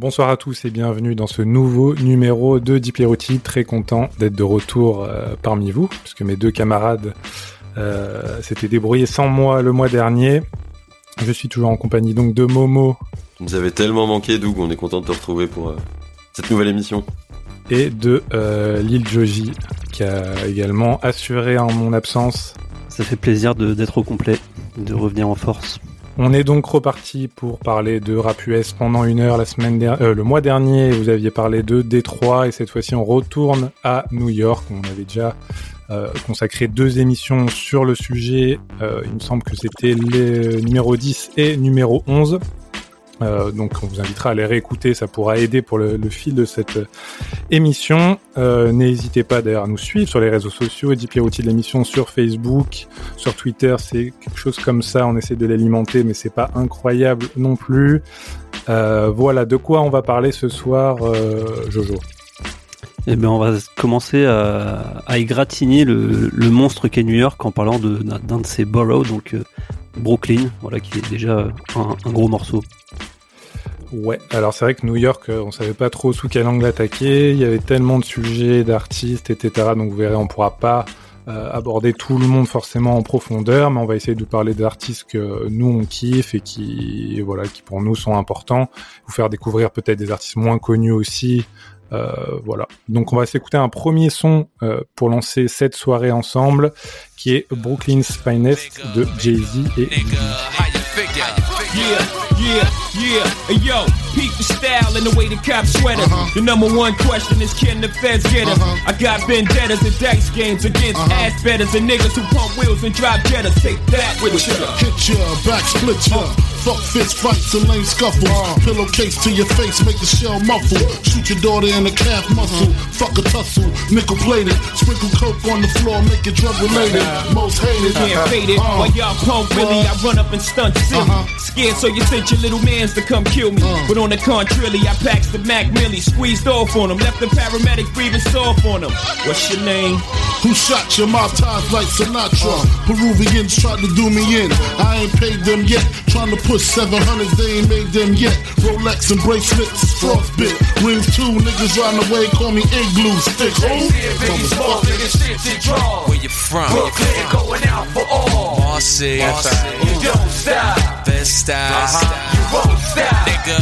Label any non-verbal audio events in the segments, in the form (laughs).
Bonsoir à tous et bienvenue dans ce nouveau numéro de Diplerouti. Très content d'être de retour euh, parmi vous, puisque mes deux camarades euh, s'étaient débrouillés sans moi le mois dernier. Je suis toujours en compagnie donc de Momo. Vous avez tellement manqué, Doug, on est content de te retrouver pour euh, cette nouvelle émission. Et de euh, Lil Joji, qui a également assuré en mon absence. Ça fait plaisir d'être au complet, de revenir en force. On est donc reparti pour parler de rap US pendant une heure la semaine euh, le mois dernier. Vous aviez parlé de Détroit et cette fois-ci on retourne à New York. On avait déjà euh, consacré deux émissions sur le sujet. Euh, il me semble que c'était les numéro 10 et numéro 11. Euh, donc on vous invitera à les réécouter, ça pourra aider pour le, le fil de cette euh, émission. Euh, N'hésitez pas d'ailleurs à nous suivre sur les réseaux sociaux, Eddie Pierrotti de l'émission sur Facebook, sur Twitter, c'est quelque chose comme ça, on essaie de l'alimenter, mais c'est pas incroyable non plus. Voilà, de quoi on va parler ce soir, Jojo eh bien, on va commencer à, à égratigner le, monstre qu'est New York en parlant d'un de, ses boroughs, donc euh, Brooklyn, voilà, qui est déjà un, un gros morceau. Ouais, alors c'est vrai que New York, euh, on savait pas trop sous quel angle attaquer. Il y avait tellement de sujets, d'artistes, etc. Donc vous verrez, on pourra pas euh, aborder tout le monde forcément en profondeur, mais on va essayer de vous parler d'artistes que nous on kiffe et qui, voilà, qui pour nous sont importants. Vous faire découvrir peut-être des artistes moins connus aussi. Euh, voilà. Donc on va s'écouter un premier son euh, pour lancer cette soirée ensemble, qui est Brooklyn's Finest de Jay-Z et you? Yeah, yeah, yeah. Hey, yo, peep the style and the way the cops sweater. The number one question is can the feds get us? I got vendettas and dice games against ass betters and niggas who pump wheels and drive jettas. Take that with ya. Hit ya, back split ya. Fuck fist fights and lame scuffles. Uh. Pillowcase to your face, make the shell muffle. Shoot your daughter in the calf muscle. Uh-huh. Fuck a tussle, nickel plated. Sprinkle coke on the floor, make it drug related. Most hated. Can't fade it. Uh, While y'all pump Willie, uh. I run up and stunt silly. Uh-huh. Scared so you sent your little mans to come kill me. Uh. But on the contrary, I packed the Mac Millie, squeezed off on them, left the paramedic breathing soft on them. What's your name? Who shot your mouth ties like Sinatra? Peruvians tried to do me in. I ain't paid them yet. Trying to push 700s, they ain't made them yet. Rolex and bracelets, frostbit. Rings too, niggas round the way, call me igloo. Stick, oh, motherfucker. Where you from? Brooklyn, going out for all. Marcy, you don't stop. Best style, you won't stop. Nigga,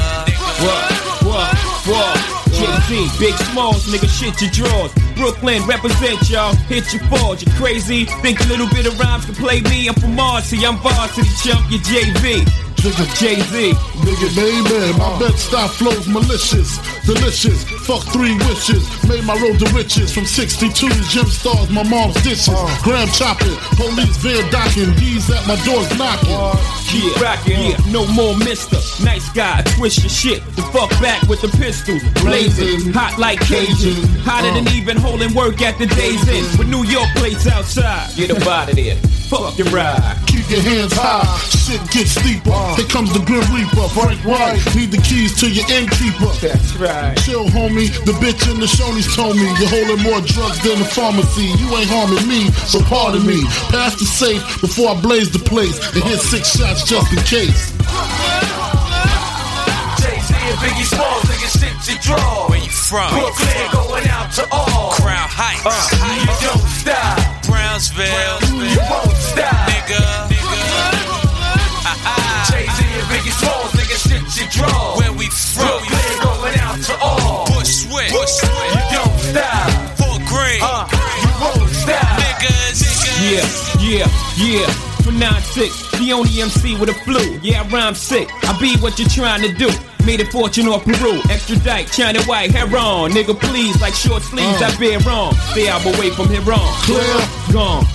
what, what, what? JP, big smalls, nigga, shit your drawers. Brooklyn, represent y'all, hit your falls, you crazy. Think a little bit of rhymes can play me. I'm from Marcy, I'm varsity chump, you jump your JV. Trigger Jay Z. Nigga, baby, my bed style flows malicious, delicious. Fuck three wishes, made my road to riches. From 62 to gem stars, my mom's dishes. Uh. Graham chopping, police veer docking, D's at my doors knocking. Uh, yeah, rockin', yeah, no more mister. Nice guy, twist your shit. The fuck back with the pistol. Blazing, hot like Cajun. Hotter than uh. even holding work at the day's end. With New York plates outside. Get up out of there. Fuck your ride. Keep your hands high, shit gets steeper. Here comes the Grim Reaper, Frank White. Need the keys to your innkeeper. That's right. Chill, homie. The bitch in the Shoney's told me you're holding more drugs than the pharmacy. You ain't harming me, so pardon me. Pass the safe before I blaze the place and hit six shots just in case. Jay-Z and Biggie Smalls, nigga, shit you draw. Where you from? Brooklyn, going out to all. Crown Heights. Uh, you don't stop. Brownsville. You Yeah, yeah, yeah. For 9-6, the only MC with a flu. Yeah, I rhyme sick. I be what you're trying to do. Made a fortune off Peru, extradite, China white, heron. Nigga, please, like short sleeves, Uh. I've been wrong. Stay out away from here wrong. Clear. Gone.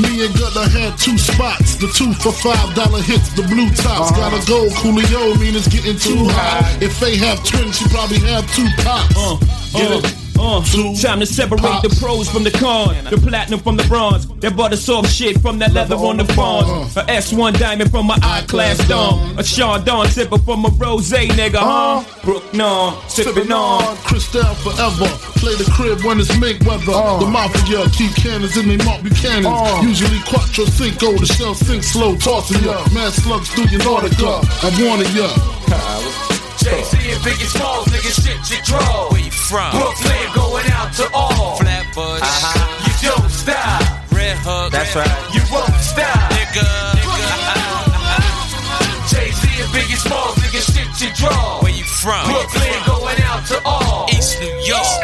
Me and Gutter had two spots. The two for five dollar hits, the blue tops. Gotta go, Coolio, mean it's getting too hot. If they have twins, she probably have two pops. Uh, Get uh, it? Uh. Two Time to separate the pros from the cons, the platinum from the bronze, that butter soft shit from that leather on the fawns, a S1 diamond from my I class dome, a Dawn sipper from a rose nigga, huh? Uh-huh. Brook non, sipping on. Cristal forever. Play the crib when it's make weather. Uh. The mafia keep cannons in they Mark Buchanan. Uh. Usually quattro cinco, the shell sink slow, tossing ya. Mad slugs through your Nautica. I wanted ya. Jay Z and Biggie Smalls, nigga, shit you draw. Where you from? Brooklyn going out to all. Flatbush. Uh-huh. You don't stop. Red Hook. That's right. You won't stop. Nigga. Jay Z and Biggie Smalls, nigga, shit you draw. Where you from? Brooklyn going out to all. East New York.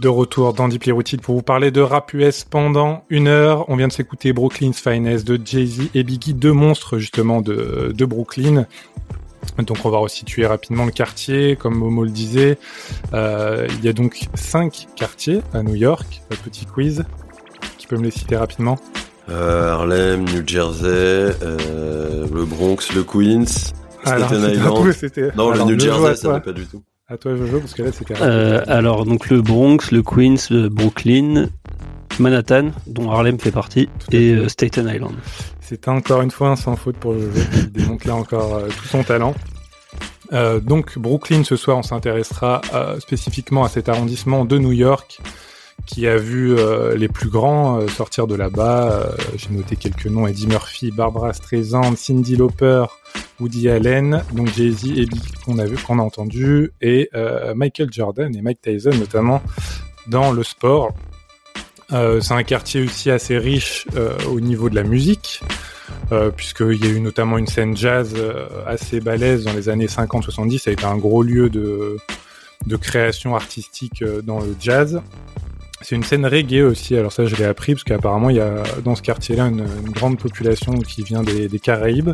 De retour dans Deeply Rooted pour vous parler de rap US pendant une heure. On vient de s'écouter Brooklyn's Finest de Jay-Z et Biggie, deux monstres justement de Brooklyn. Donc on va resituer rapidement le quartier, comme Momo le disait. Euh, il y a donc cinq quartiers à New York. Un petit quiz. Tu peux me les citer rapidement? Euh, Harlem, New Jersey, euh, le Bronx, le Queens, Alors, Staten c'était Island. un peu, c'était- Non, Alors, le New à Jersey, ça va pas du tout. À toi Jojo, parce que là c'était Euh, alors donc le Bronx, le Queens, le Brooklyn, Manhattan, dont Harlem fait partie, et euh, Staten Island. C'est encore une fois un sans faute pour Jojo qui démontre là encore euh, tout son talent. Euh, donc Brooklyn ce soir on s'intéressera spécifiquement à cet arrondissement de New York qui a vu les plus grands sortir de là-bas. J'ai noté quelques noms Eddie Murphy, Barbara Streisand, Cindy Lauper, Woody Allen, donc Jay-Z et qu'on a vu, qu'on a entendu, et Michael Jordan et Mike Tyson notamment dans le sport. Euh, c'est un quartier aussi assez riche euh, au niveau de la musique, euh, puisqu'il y a eu notamment une scène jazz assez balèze dans les années 50-70. Ça a été un gros lieu de, de création artistique dans le jazz. C'est une scène reggae aussi, alors ça je l'ai appris, parce qu'apparemment il y a dans ce quartier-là une, grande population qui vient des, Caraïbes.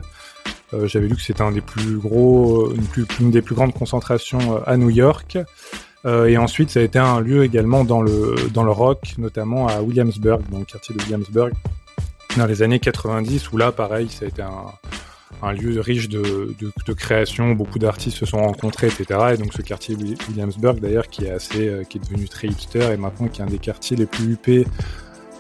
J'avais lu que c'était un des plus gros, une, des plus grandes concentrations à New York. Euh, et ensuite, ça a été un lieu également dans le, dans le rock, notamment à Williamsburg, dans le quartier de Williamsburg, dans les années 90, où là, pareil, ça a été un, lieu riche de, de, création, beaucoup d'artistes se sont rencontrés, etc. Et donc ce quartier Wi- Williamsburg, d'ailleurs, qui est assez, euh, qui est devenu très hipster et maintenant qui est un des quartiers les plus huppés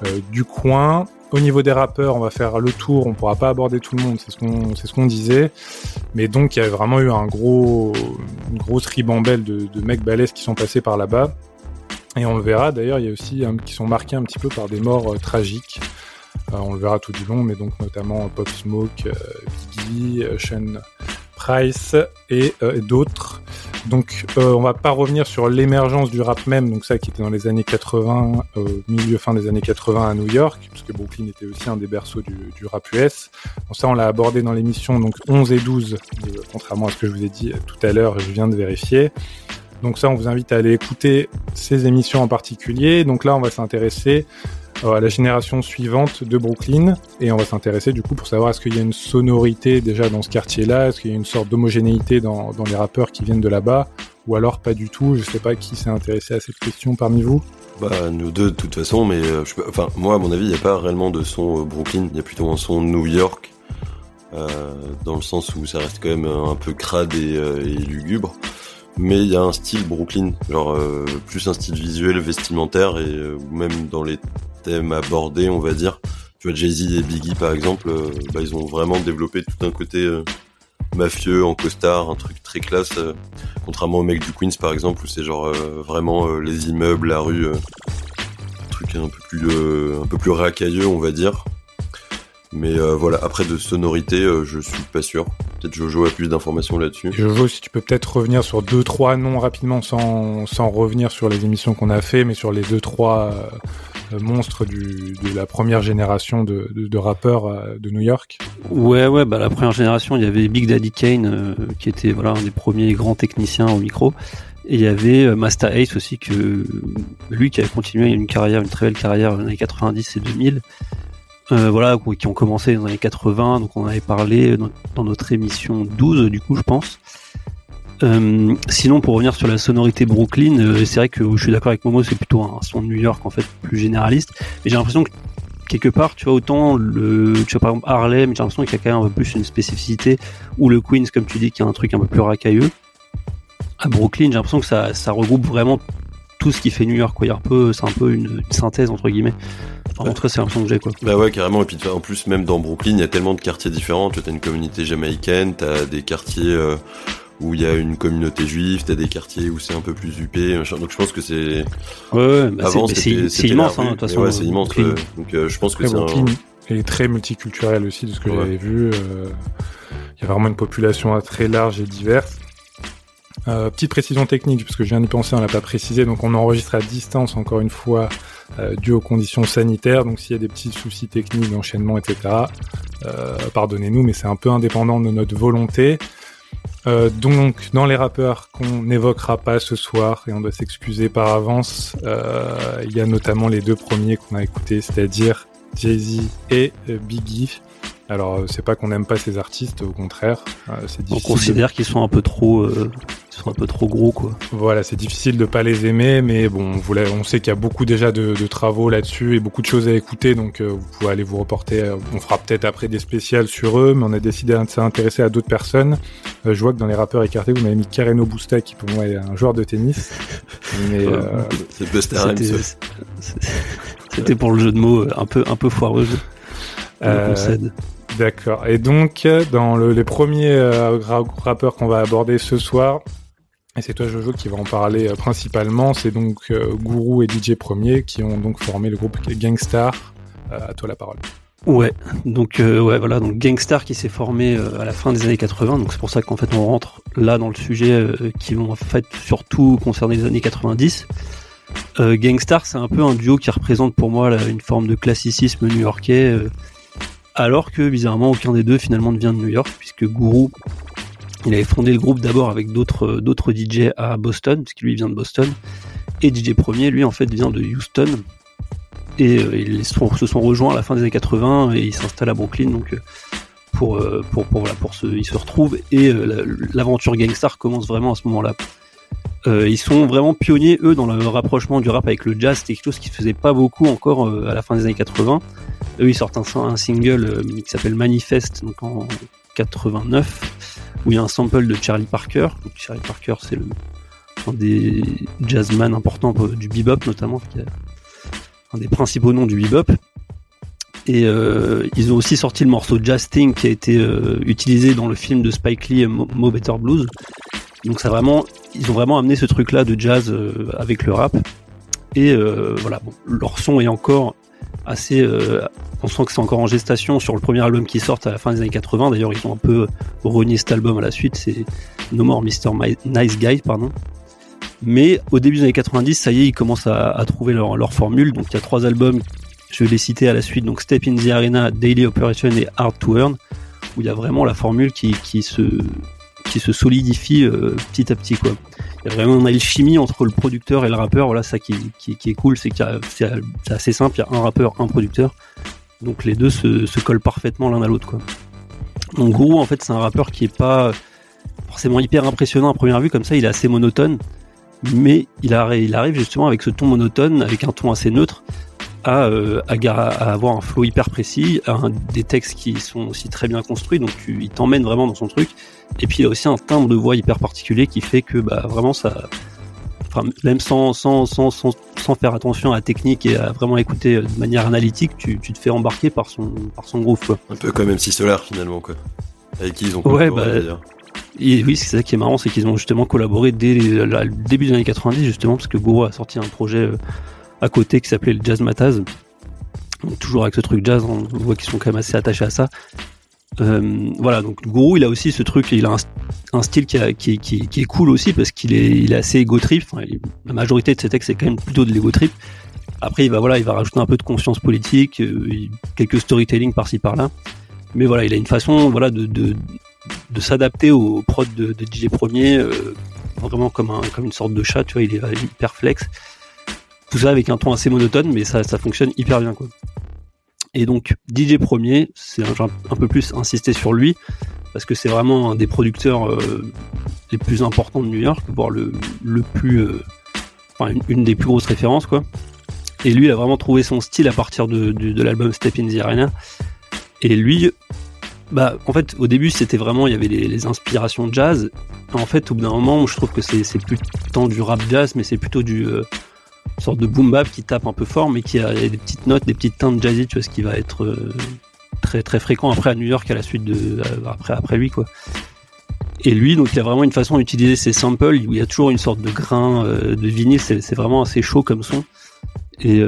euh, du coin. Au niveau des rappeurs, on va faire le tour, on pourra pas aborder tout le monde, c'est ce qu'on disait. Mais donc il y a vraiment eu un gros une grosse ribambelle de, mecs balèzes qui sont passés par là-bas. Et on le verra d'ailleurs, il y a aussi qui sont marqués un petit peu par des morts euh, tragiques. Euh, on le verra tout du long, mais donc notamment Pop Smoke, euh, Biggie, Sean Price et euh, d'autres. Donc euh, on va pas revenir sur l'émergence du rap même, donc ça qui était dans les années 80, euh, milieu fin des années 80 à New York, parce que Brooklyn était aussi un des berceaux du, rap US. Bon, ça on l'a abordé dans l'émission donc 11 et 12, euh, contrairement à ce que je vous ai dit euh, tout à l'heure, je viens de vérifier. Donc ça on vous invite à aller écouter ces émissions en particulier. Donc là on va s'intéresser à la génération suivante de Brooklyn et on va s'intéresser du coup pour savoir est-ce qu'il y a une sonorité déjà dans ce quartier-là, est-ce qu'il y a une sorte d'homogénéité dans, dans les rappeurs qui viennent de là-bas? Ou alors pas du tout? Je sais pas qui s'est intéressé à cette question parmi vous. Bah, nous deux, de toute façon, mais euh, je enfin, moi, à mon avis, il n'y a pas réellement de son euh, Brooklyn, il y a plutôt un son New York, euh, dans le sens où ça reste quand même un peu crade et, euh, lugubre. Mais il y a un style Brooklyn, genre euh, plus un style visuel, vestimentaire, et euh, même dans les thèmes abordés, on va dire. Tu vois, Jay-Z et Biggie, par exemple, euh, bah, ils ont vraiment développé tout un côté euh, mafieux, en costard, un truc très classe, euh, contrairement aux mecs du Queens, par exemple, où c'est genre vraiment les immeubles, la rue, un truc un peu plus un peu plus racailleux on va dire. Mais voilà. Après de sonorité je suis pas sûr. Peut-être Jojo a plus d'informations là-dessus. Jojo, si tu peux peut-être revenir sur deux trois noms rapidement sans, sans revenir sur les émissions qu'on a fait, mais sur les deux trois euh, monstres du, de la première génération de, rappeurs euh, de New York. Ouais, ouais, bah la première génération, il y avait Big Daddy Kane, euh, qui était voilà un des premiers grands techniciens au micro, et il y avait Master Ace aussi, que lui qui a continué une carrière, une très belle carrière dans les années 90 et 2000. Euh, voilà, qui ont commencé dans les années 80, donc on avait parlé dans notre émission 12, du coup, je pense. Euh, sinon, pour revenir sur la sonorité Brooklyn, euh, c'est vrai que je suis d'accord avec Momo, c'est plutôt un son de New York en fait plus généraliste. Et j'ai l'impression que quelque part, tu vois, autant le, tu vois, par exemple, Harlem, j'ai l'impression qu'il y a quand même un peu plus une spécificité, ou le Queens, comme tu dis, qui a un truc un peu plus racailleux. À Brooklyn, j'ai l'impression que ça, ça regroupe vraiment tout ce qui fait New York, quoi. Il y a un peu, c'est un peu une, une synthèse, entre guillemets. En tout cas, c'est l'impression que j'ai, quoi. Bah ouais, carrément. Et puis en plus, même dans Brooklyn, il y a tellement de quartiers différents. Tu as une communauté jamaïcaine, t'as des quartiers euh, où il y a une communauté juive, t'as des quartiers où c'est un peu plus huppé. machin. Donc je pense que c'est Ouais, ouais, bah, c'est- immense, la hein, de toute façon. ouais, c'est immense. Ouais. Donc euh, je pense que c'est un... Brooklyn est très multiculturel aussi, de ce que Ouais. j'avais vu. euh, Il y a vraiment une population très large et diverse. Euh, petite précision technique, parce que je viens d'y penser, on l'a pas précisé. Donc on enregistre à distance, encore une fois, euh, dû aux conditions sanitaires. Donc s'il y a des petits soucis techniques d'enchaînement, etc., euh, pardonnez-nous, mais c'est un peu indépendant de notre volonté. Euh, donc, dans les rappeurs qu'on n'évoquera pas ce soir, et on doit s'excuser par avance, euh, il y a notamment les deux premiers qu'on a écoutés, c'est-à-dire Jay-Z et euh, Biggie. Alors, c'est pas qu'on n'aime pas ces artistes, au contraire, c'est On de- considère qu'ils sont un peu trop, euh, sont un peu trop gros, quoi. Voilà, c'est difficile de pas les aimer, mais bon, vous on sait qu'il y a beaucoup déjà de, de travaux là-dessus et beaucoup de choses à écouter, donc euh, vous pouvez aller vous reporter. euh, on fera peut-être après des spéciales sur eux, mais on a décidé de s'intéresser à d'autres personnes. Euh, je vois que dans les rappeurs écartés, vous m'avez mis Kareno Busta, qui pour moi est un joueur de tennis. (laughs) Mais euh, C'est Busta. (laughs) C'était- pour le jeu de mots un peu, un peu foireux. je- je Euh, concède. D'accord. Et donc, dans le- les premiers euh, ra- rappeurs qu'on va aborder ce soir, et c'est toi Jojo qui va en parler euh, principalement, c'est donc euh, Guru et DJ Premier qui ont donc formé le groupe Gangstar. Euh, à toi la parole. Ouais, donc ouais voilà, donc Gangstar qui s'est formé à la fin des années 80, donc c'est pour ça qu'en fait on rentre là dans le sujet qui vont en fait surtout concerner les années 90. Euh, Gangstar c'est un peu un duo qui représente pour moi une forme de classicisme new-yorkais, alors que bizarrement aucun des deux finalement ne vient de New York, puisque Guru il avait fondé le groupe d'abord avec d'autres euh, d'autres DJ à Boston, puisque lui vient de Boston, et DJ Premier lui en fait vient de Houston, et euh, ils se sont rejoints à la fin des années 80 et ils s'installent à Brooklyn donc euh, pour euh, pour pour voilà pour se ils se retrouvent. Et euh, la- l'aventure Gangstar commence vraiment à ce moment-là. Ils sont vraiment pionniers eux dans le rapprochement du rap avec le jazz, c'était quelque chose qui se faisait pas beaucoup encore à la fin des années 80. Eux ils sortent un, un single qui s'appelle Manifest donc en 89 il y a un sample de Charlie Parker. Charlie Parker c'est un des jazzman importants du bebop notamment qui a un des principaux noms du bebop. Et euh, ils ont aussi sorti le morceau Jazz Thing qui a été euh, utilisé dans le film de Spike Lee, Mo, Better Blues. Donc ça vraiment, ils ont vraiment amené ce truc-là de jazz euh, avec le rap. Et voilà, bon, leur son est encore assez. euh, on sent que c'est encore en gestation sur le premier album qui sort à la fin des années 80. D'ailleurs, ils ont un peu renié cet album à la suite. C'est No More Mr. Nice Guy, pardon. Mais au début des années 90, ça y est, ils commencent à, trouver leur, leur formule. Donc il y a trois albums, je vais les citer à la suite. Donc Step in the Arena, Daily Operation et Hard to Earn, où il y a vraiment la formule qui, qui se qui se solidifie euh, petit à petit quoi. Y a une alchimie entre le producteur et le rappeur. Voilà, ça qui, qui, est cool, c'est a- c'est assez simple. Il y a un rappeur, un producteur. Donc les deux se, se collent parfaitement l'un à l'autre quoi. Donc Guru en fait c'est un rappeur qui est pas forcément hyper impressionnant à première vue comme ça. Il est assez monotone mais il arrive justement avec ce ton monotone, avec un ton assez neutre, à, euh, à, avoir un flow hyper précis, à un- des textes qui sont aussi très bien construits, donc tu, il t'emmène vraiment dans son truc. Et puis il a aussi un timbre de voix hyper particulier qui fait que bah, vraiment ça, enfin même sans, sans, sans, sans, sans faire attention à la technique et à vraiment écouter euh, de manière analytique, tu, tu te fais embarquer par son, par son groove quoi. Un peu comme MC Solar finalement quoi. Avec qui ils ont Ouais, collaboré, bah, d'ailleurs. Et oui, c'est ça qui est marrant, c'est qu'ils ont justement collaboré dès le début des années 90, justement, parce que Guru a sorti un projet euh, à côté qui s'appelait le Jazz Mataz. Toujours avec ce truc jazz, on voit qu'ils sont quand même assez attachés à ça. Euh, voilà, donc Guru, il a aussi ce truc, il a un, style qui, est cool aussi parce qu'il est, assez ego trip. La majorité de ses textes c'est quand même plutôt de l'ego trip. Après, il va voilà, il va rajouter un peu de conscience politique, euh, quelques storytelling par-ci par-là. Mais voilà, il a une façon, voilà, de, s'adapter aux prods de, DJ Premier, euh, vraiment comme comme une sorte de chat, tu vois, il est hyper flex. Tout ça avec un ton assez monotone, mais ça, ça fonctionne hyper bien, quoi. Et donc, DJ Premier, c'est un, un, peu plus insister sur lui, parce que c'est vraiment un des producteurs euh, les plus importants de New York, voire le, le plus, euh, enfin, une, des plus grosses références, quoi. Et lui, il a vraiment trouvé son style à partir de, de, l'album Step in the Arena. Et lui, bah, en fait, au début, c'était vraiment, il y avait les, inspirations jazz. En fait, au bout d'un moment, je trouve que c'est c'est plus tant du rap jazz, mais c'est plutôt du euh, sorte de boom bap qui tape un peu fort, mais qui a des petites notes, des petites teintes jazzy, tu vois, ce qui va être euh, très très fréquent après à New York à la suite de euh, après après lui quoi. Et lui, donc, il a vraiment une façon d'utiliser ses samples où il y a toujours une sorte de grain euh, de vinyle. C'est vraiment assez chaud comme son. Et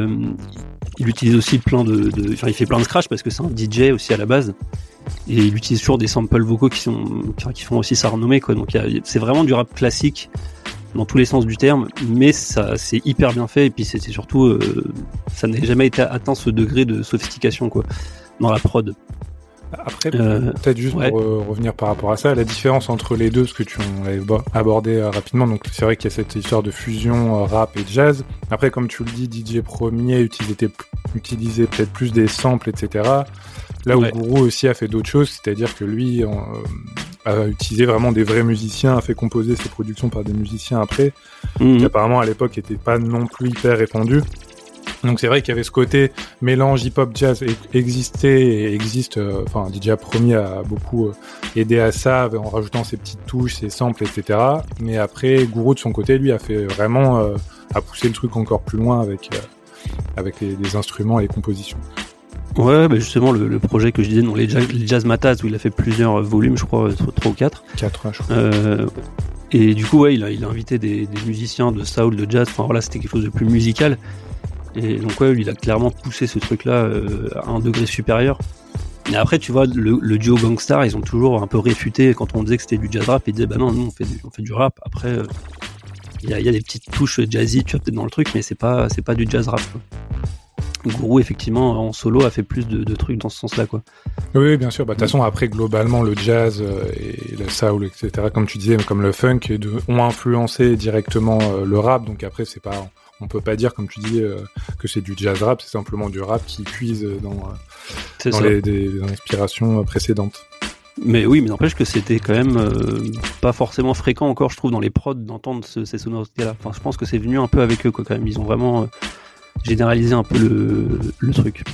il utilise aussi plein de, de, il fait plein de scratch parce que c'est un DJ aussi à la base. Et il utilise toujours des samples vocaux qui sont, qui, font aussi sa renommée, quoi. Donc, y c'est vraiment du rap classique dans tous les sens du terme, mais ça, c'est hyper bien fait. Et puis, c'est surtout, euh, ça n'a jamais été atteint ce degré de sophistication, quoi, dans la prod. Après, Euh, peut-être juste ouais. pour euh, revenir par rapport à ça, la différence entre les deux, ce que tu l'avais bo- abordé rapidement, donc c'est vrai qu'il y a cette histoire de fusion rap et jazz. Après, comme tu le dis, DJ Premier utilisait, utilisait peut-être plus des samples, etc. Là où Ouais. Guru aussi a fait d'autres choses, c'est-à-dire que lui euh, a utilisé vraiment des vrais musiciens, a fait composer ses productions par des musiciens après, Mhm. qui apparemment à l'époque n'était pas non plus hyper répandu. Donc c'est vrai qu'il y avait ce côté mélange hip-hop jazz e- existait et existe. euh, Enfin, DJ Premier a beaucoup euh, aidé à ça en rajoutant ses petites touches, ses samples, etc. Mais après, Guru de son côté, lui, a fait vraiment euh, a poussé le truc encore plus loin avec avec les, les instruments et les compositions. Ouais, bah justement, le, le projet que je disais, non, les, jazz, les Jazz Matas, où il a fait plusieurs euh, volumes, je crois, 3 ou 4. 4 je crois. Euh, et du coup, ouais, il a, il a invité des, des musiciens de soul, de jazz. Enfin voilà, c'était quelque chose de plus musical. Et donc ouais, lui, il a clairement poussé ce truc-là euh, à un degré supérieur. Mais après, tu vois, le, le duo Gangstar, ils ont toujours un peu réfuté quand on disait que c'était du jazz rap. Ils disaient, bah non, nous, on fait du, on fait du rap. Après, euh, il y, a, y a des petites touches jazzy, tu vois, peut-être dans le truc, mais c'est pas, c'est pas du jazz rap. Quoi. Guru, effectivement, en solo, a fait plus de, de trucs dans ce sens-là, quoi. Oui, bien sûr. Bah, De toute façon, après, globalement, le jazz euh, et le soul, etc., comme tu disais, comme le funk, ont influencé directement euh, le rap. Donc après, c'est pas, on peut pas dire, comme tu dis, euh, que c'est du jazz rap. C'est simplement du rap qui puise dans, dans les, des, des inspirations précédentes. Mais oui, mais n'empêche que c'était quand même euh, pas forcément fréquent encore, je trouve, dans les prods d'entendre ce- ces sonorités-là. Enfin, je pense que c'est venu un peu avec eux, quoi, quand même. Ils ont vraiment euh, généralisé un peu le, truc.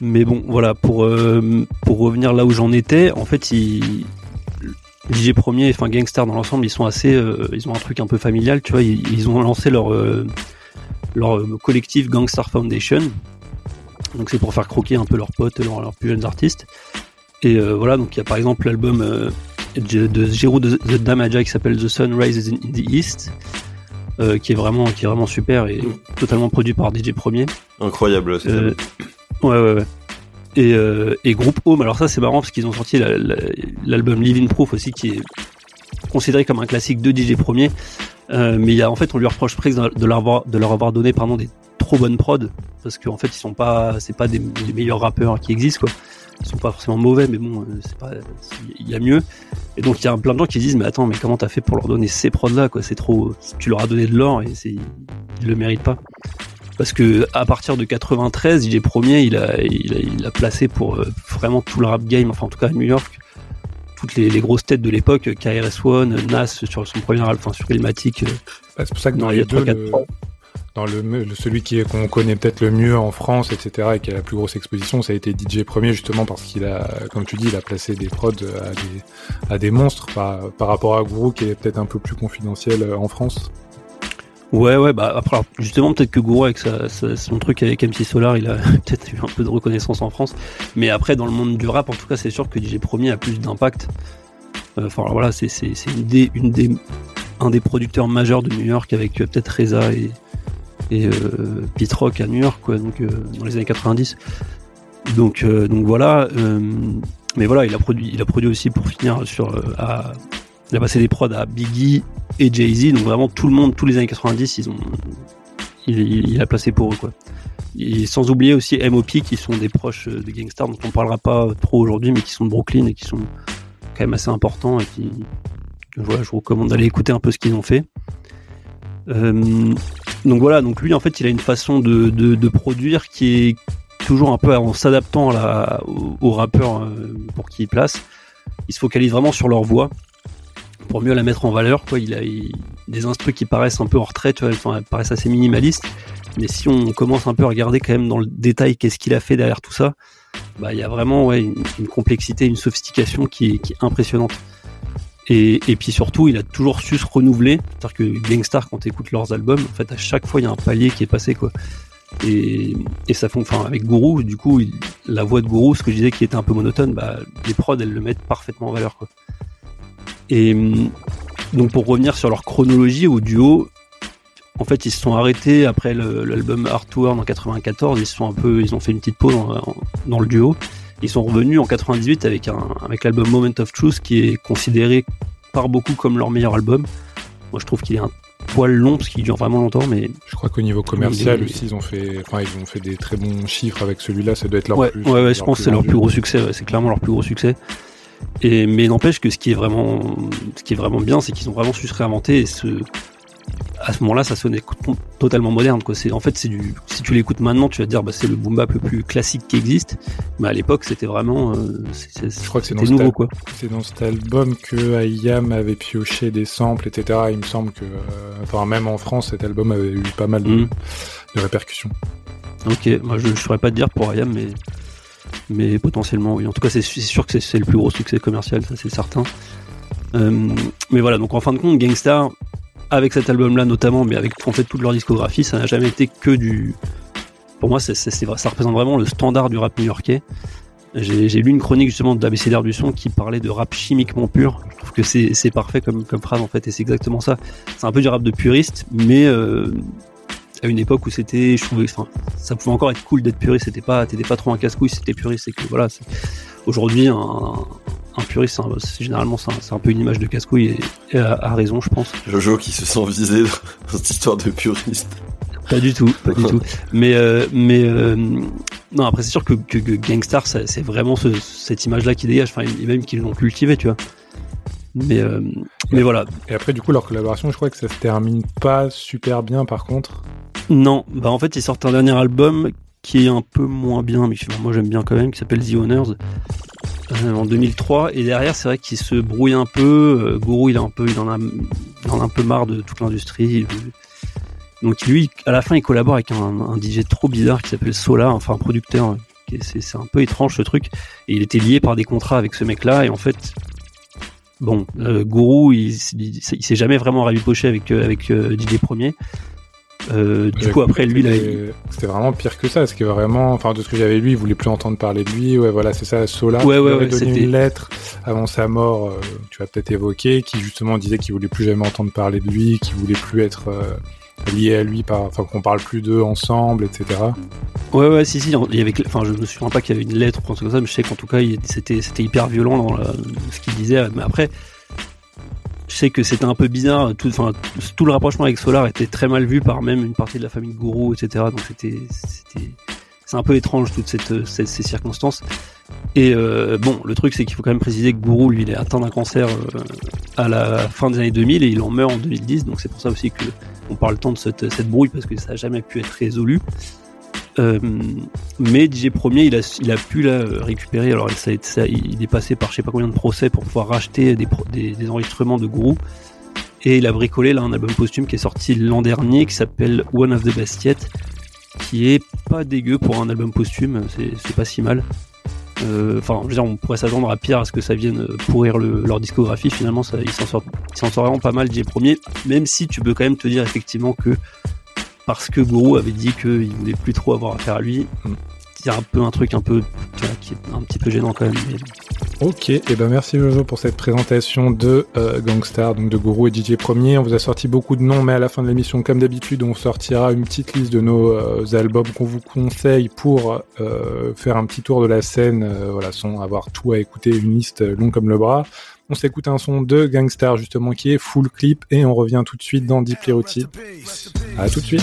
Mais bon, voilà, pour, euh, pour revenir là où j'en étais, en fait, ils, DJ Premier, enfin Gangstar dans l'ensemble, ils sont assez, euh, ils ont un truc un peu familial, tu vois. Ils, ont lancé leur, euh, leur collectif Gangstar Foundation. Donc c'est pour faire croquer un peu leurs potes, leurs, plus jeunes artistes. Et voilà, donc il y a par exemple l'album de Jero de The Damaja qui s'appelle The Sun Rises in the East, euh, qui est vraiment qui est vraiment super et totalement produit par DJ Premier. Incroyable, c'est Euh, ouais, ouais, ouais. Et, euh, et groupe Home, alors ça c'est marrant parce qu'ils ont sorti la- la- l'album Living Proof aussi qui est considéré comme un classique de DJ Premier. Mais il y a, en fait, on lui reproche presque de leur avoir, de leur avoir donné pardon, des trop bonnes prods parce qu'en fait, ils sont pas, c'est pas des, des meilleurs rappeurs qui existent quoi. Ils sont pas forcément mauvais, mais bon, euh, c'est pas, il y a mieux. Et donc il y a plein de gens qui disent mais attends, mais comment t'as fait pour leur donner ces prods là quoi? C'est trop, tu leur as donné de l'or et c'est, ils le méritent pas. Parce que à partir de 93, DJ Premier, il a, il a, il a placé pour euh, vraiment tout le rap game, enfin en tout cas à New York, toutes les, les grosses têtes de l'époque, KRS-One, Nas sur son premier album, enfin sur Ilmatic. euh, Bah, c'est pour ça que dans il y les deux, quatre le- fois. Le, celui qui qu'on connaît peut-être le mieux en France, etc., et qui a la plus grosse exposition, ça a été DJ Premier, justement, parce qu'il a, comme tu dis, il a placé des prods à des, à des monstres par, rapport à Guru, qui est peut-être un peu plus confidentiel euh, en France. Ouais, ouais, bah après, justement, peut-être que Gourou, avec sa, son truc avec MC Solar, il a (laughs) peut-être eu un peu de reconnaissance en France. Mais après, dans le monde du rap, en tout cas, c'est sûr que DJ Premier a plus d'impact. Euh, Enfin, voilà, c'est une des, une des, un des producteurs majeurs de New York avec euh, peut-être Reza et, et euh, Pete Rock à New York, quoi, donc euh, dans les années 90. Donc, euh, donc voilà. euh, mais voilà, il a produit, il a produit aussi pour finir sur, à, il a passé des prods à Biggie et Jay-Z, donc vraiment tout le monde, tous les années 90, ils ont, il, a placé pour eux, quoi. Et sans oublier aussi M.O.P. qui sont des proches de Gangstar, dont on parlera pas trop aujourd'hui, mais qui sont de Brooklyn et qui sont quand même assez importants et voilà, je vous recommande d'aller écouter un peu ce qu'ils ont fait. Donc voilà, donc lui en fait il a une façon de, produire qui est toujours un peu en s'adaptant aux, rappeurs euh, pour qui il place. Il se focalise vraiment sur leur voix pour mieux la mettre en valeur. Quoi. Il a des instruments qui paraissent un peu en retrait, tu paraissent assez minimalistes. Mais si on commence un peu à regarder quand même dans le détail qu'est-ce qu'il a fait derrière tout ça, bah il y a vraiment une, complexité, une sophistication qui est impressionnante. Et, puis surtout, il a toujours su se renouveler. C'est-à-dire que Gangstar, quand tu écoutes leurs albums, en fait, à chaque fois, il y a un palier qui est passé, quoi. Et, ça font, enfin, avec Guru, du coup, la voix de Guru, ce que je disais qui était un peu monotone, bah, les prods, elles le mettent parfaitement en valeur, quoi. Et donc, pour revenir sur leur chronologie au duo, en fait, ils se sont arrêtés après l'album Art World en 94. Ils sont un peu, ils ont fait une petite pause dans le duo. Ils sont revenus en 98 avec un, avec l'album Moment of Truth qui est considéré par beaucoup comme leur meilleur album. Moi, je trouve qu'il est un poil long parce qu'il dure vraiment longtemps, mais Je crois qu'au niveau commercial aussi, ils ont fait, enfin, ils ont fait des très bons chiffres avec celui-là. Ça doit être leur ouais, plus. ouais, ouais, je pense que c'est leur plus gros succès. ouais, c'est clairement leur plus gros succès. Et mais n'empêche que ce qui est vraiment, ce qui est vraiment bien, c'est qu'ils ont vraiment su se réinventer et se à ce moment-là, ça sonnait totalement moderne. Quoi. En fait, c'est du. Si tu l'écoutes maintenant, tu vas te dire, bah, c'est le boom bap le plus classique qui existe. Mais à l'époque, c'était vraiment. euh, Je crois que c'est dans c'était cet nouveau, quoi. C'est dans cet album que IAM avait pioché des samples, etc. Il me semble que, euh, enfin, même en France, cet album avait eu pas mal de, de répercussions. Ok, moi je ne saurais pas te dire pour IAM, mais, mais potentiellement oui. En tout cas, c'est sûr que c'est- c'est le plus gros succès commercial, ça c'est certain. Euh, mais voilà, donc en fin de compte, Gangstar, avec cet album-là notamment, mais avec en fait toute leur discographie, ça n'a jamais été que du. Pour moi, ça représente vraiment le standard du rap new-yorkais. J'ai lu une chronique justement de l'ABCDR du son qui parlait de rap chimiquement pur. Je trouve que c'est parfait comme, phrase en fait, et c'est exactement ça. C'est un peu du rap de puriste, mais euh, à une époque où c'était, je trouvais, enfin, ça pouvait encore être cool d'être puriste. C'était pas, t'étais pas trop un casse-couille, si t'étais puriste. Voilà, aujourd'hui, un, un puriste, c'est un- c'est- généralement, c'est un, c'est un peu une image de casse-couille et, et a, a raison, je pense. Jojo qui se sent visé dans cette histoire de puriste. Pas du tout, pas du tout. Mais, euh, mais euh, non, après c'est sûr que, que, que Gangstar, ça- c'est vraiment ce- cette image-là qui dégage. Enfin, et même qu'ils l'ont cultivé, tu vois. Mais, euh, mais voilà. Et après, du coup, leur collaboration, je crois que ça se termine pas super bien, par contre. Non, bah en fait, ils sortent un dernier album qui est un peu moins bien, mais finalement, moi j'aime bien quand même, qui s'appelle The Owners en 2003. Et derrière, c'est vrai qu'il se brouille un peu. Euh, Guru, il un peu, il en a, il en un peu marre de toute l'industrie. Donc lui, à la fin, il collabore avec un, DJ trop bizarre qui s'appelle Solar, enfin un producteur. est- C'est un peu étrange ce truc. Et il était lié par des contrats avec ce mec-là. Et en fait, bon, euh, Guru, il, s'est jamais vraiment rabipoché avec euh, avec euh, DJ Premier. Euh, du coup, après, lui, là, il- c'était- C'était vraiment pire que ça, parce que vraiment, enfin, de ce que j'avais lu, il voulait plus entendre parler de lui. Ouais, voilà, c'est ça, Sola. Ouais, qui ouais, ouais, donné une lettre avant sa mort, euh, tu as peut-être évoqué, qui justement disait qu'il voulait plus jamais entendre parler de lui, qu'il voulait plus être euh, lié à lui, par, enfin, qu'on parle plus d'eux ensemble, etc. Ouais, ouais, si, si. Il y avait, enfin, je me souviens pas qu'il y avait une lettre ou comme ça, mais je sais qu'en tout cas, il- c'était, c'était hyper violent dans la- ce qu'il disait. Mais après, je sais que c'était un peu bizarre. Tout, le rapprochement avec Solar était très mal vu par même une partie de la famille Gourou, etc. Donc c'était, c'est un peu étrange toutes ces circonstances. Et euh, bon, le truc, c'est qu'il faut quand même préciser que Gourou, lui, il est atteint d'un cancer euh, à la fin des années 2000 et il en meurt en 2010. Donc c'est pour ça aussi que on parle tant de cette, cette brouille parce que ça n'a jamais pu être résolu. Euh, mais DJ Premier, il a, il a pu la récupérer. Alors, il est passé par je sais pas combien de procès pour pouvoir racheter des, enregistrements de Guru. Et il a bricolé un album posthume qui est sorti l'an dernier qui s'appelle One of the Best Yet, qui est pas dégueu pour un album posthume. C'est pas si mal. Euh, Enfin, on pourrait s'attendre à pire à ce que ça vienne pourrir le- leur discographie. Finalement, ça, ils s'en sortent, sortent vraiment pas mal, DJ Premier. Même si tu peux quand même te dire effectivement que parce que Guru avait dit qu'il voulait plus trop avoir affaire à lui. Mm. Il y a un peu un truc un peu qui est un petit peu gênant quand même. mais- Ok, et ben merci Jojo pour cette présentation de euh, Gangstar, donc de Guru et DJ Premier. On vous a sorti beaucoup de noms, mais à la fin de l'émission, comme d'habitude, on sortira une petite liste de nos euh, albums qu'on vous conseille pour euh, faire un petit tour de la scène, euh, voilà, sans avoir tout à écouter, une liste longue comme le bras. On s'écoute un son de Gangstar justement qui est full clip et on revient tout de suite dans Deep Routy. À tout de suite.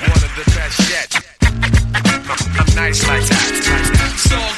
one of the best yet. I'm nice like that. So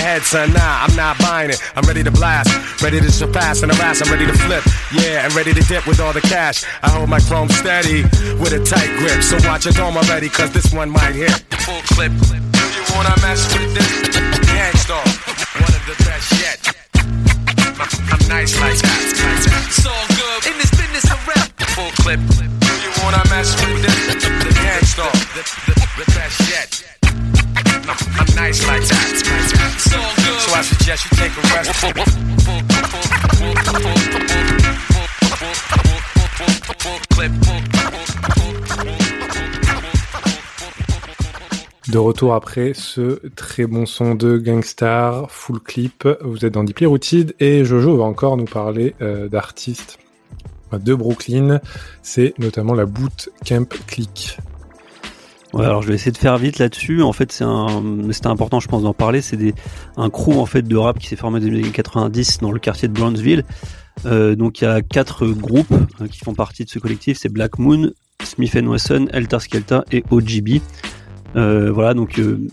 head, son. Nah, I'm not buying it. I'm ready to blast. Ready to surpass and harass. I'm ready to flip. Yeah, and ready to dip with all the cash. I hold my chrome steady with a tight grip. So watch your dome already, cause this one might hit. Full clip. You wanna mess with this? Gangstar, one of the best yet. I'm nice like that. It's all good. In this business of rap. Full clip. You wanna mess with this? The gangstar, the, the, the best yet. I'm nice. Like that. De retour après ce très bon son de Gangstar, full clip, vous êtes dans Deeply et Jojo va encore nous parler euh, d'artistes de Brooklyn, c'est notamment la Bootcamp Click. Ouais, alors je vais essayer de faire vite là-dessus. En fait, c'est un, c'était important, je pense, d'en parler. C'est des, un crew en fait de rap qui s'est formé dans les années 90 dans le quartier de Brownsville. Euh, donc il y a quatre groupes euh, qui font partie de ce collectif. C'est Black Moon, Smith Wesson, Elter Skelta et OGB. Euh, voilà, donc euh,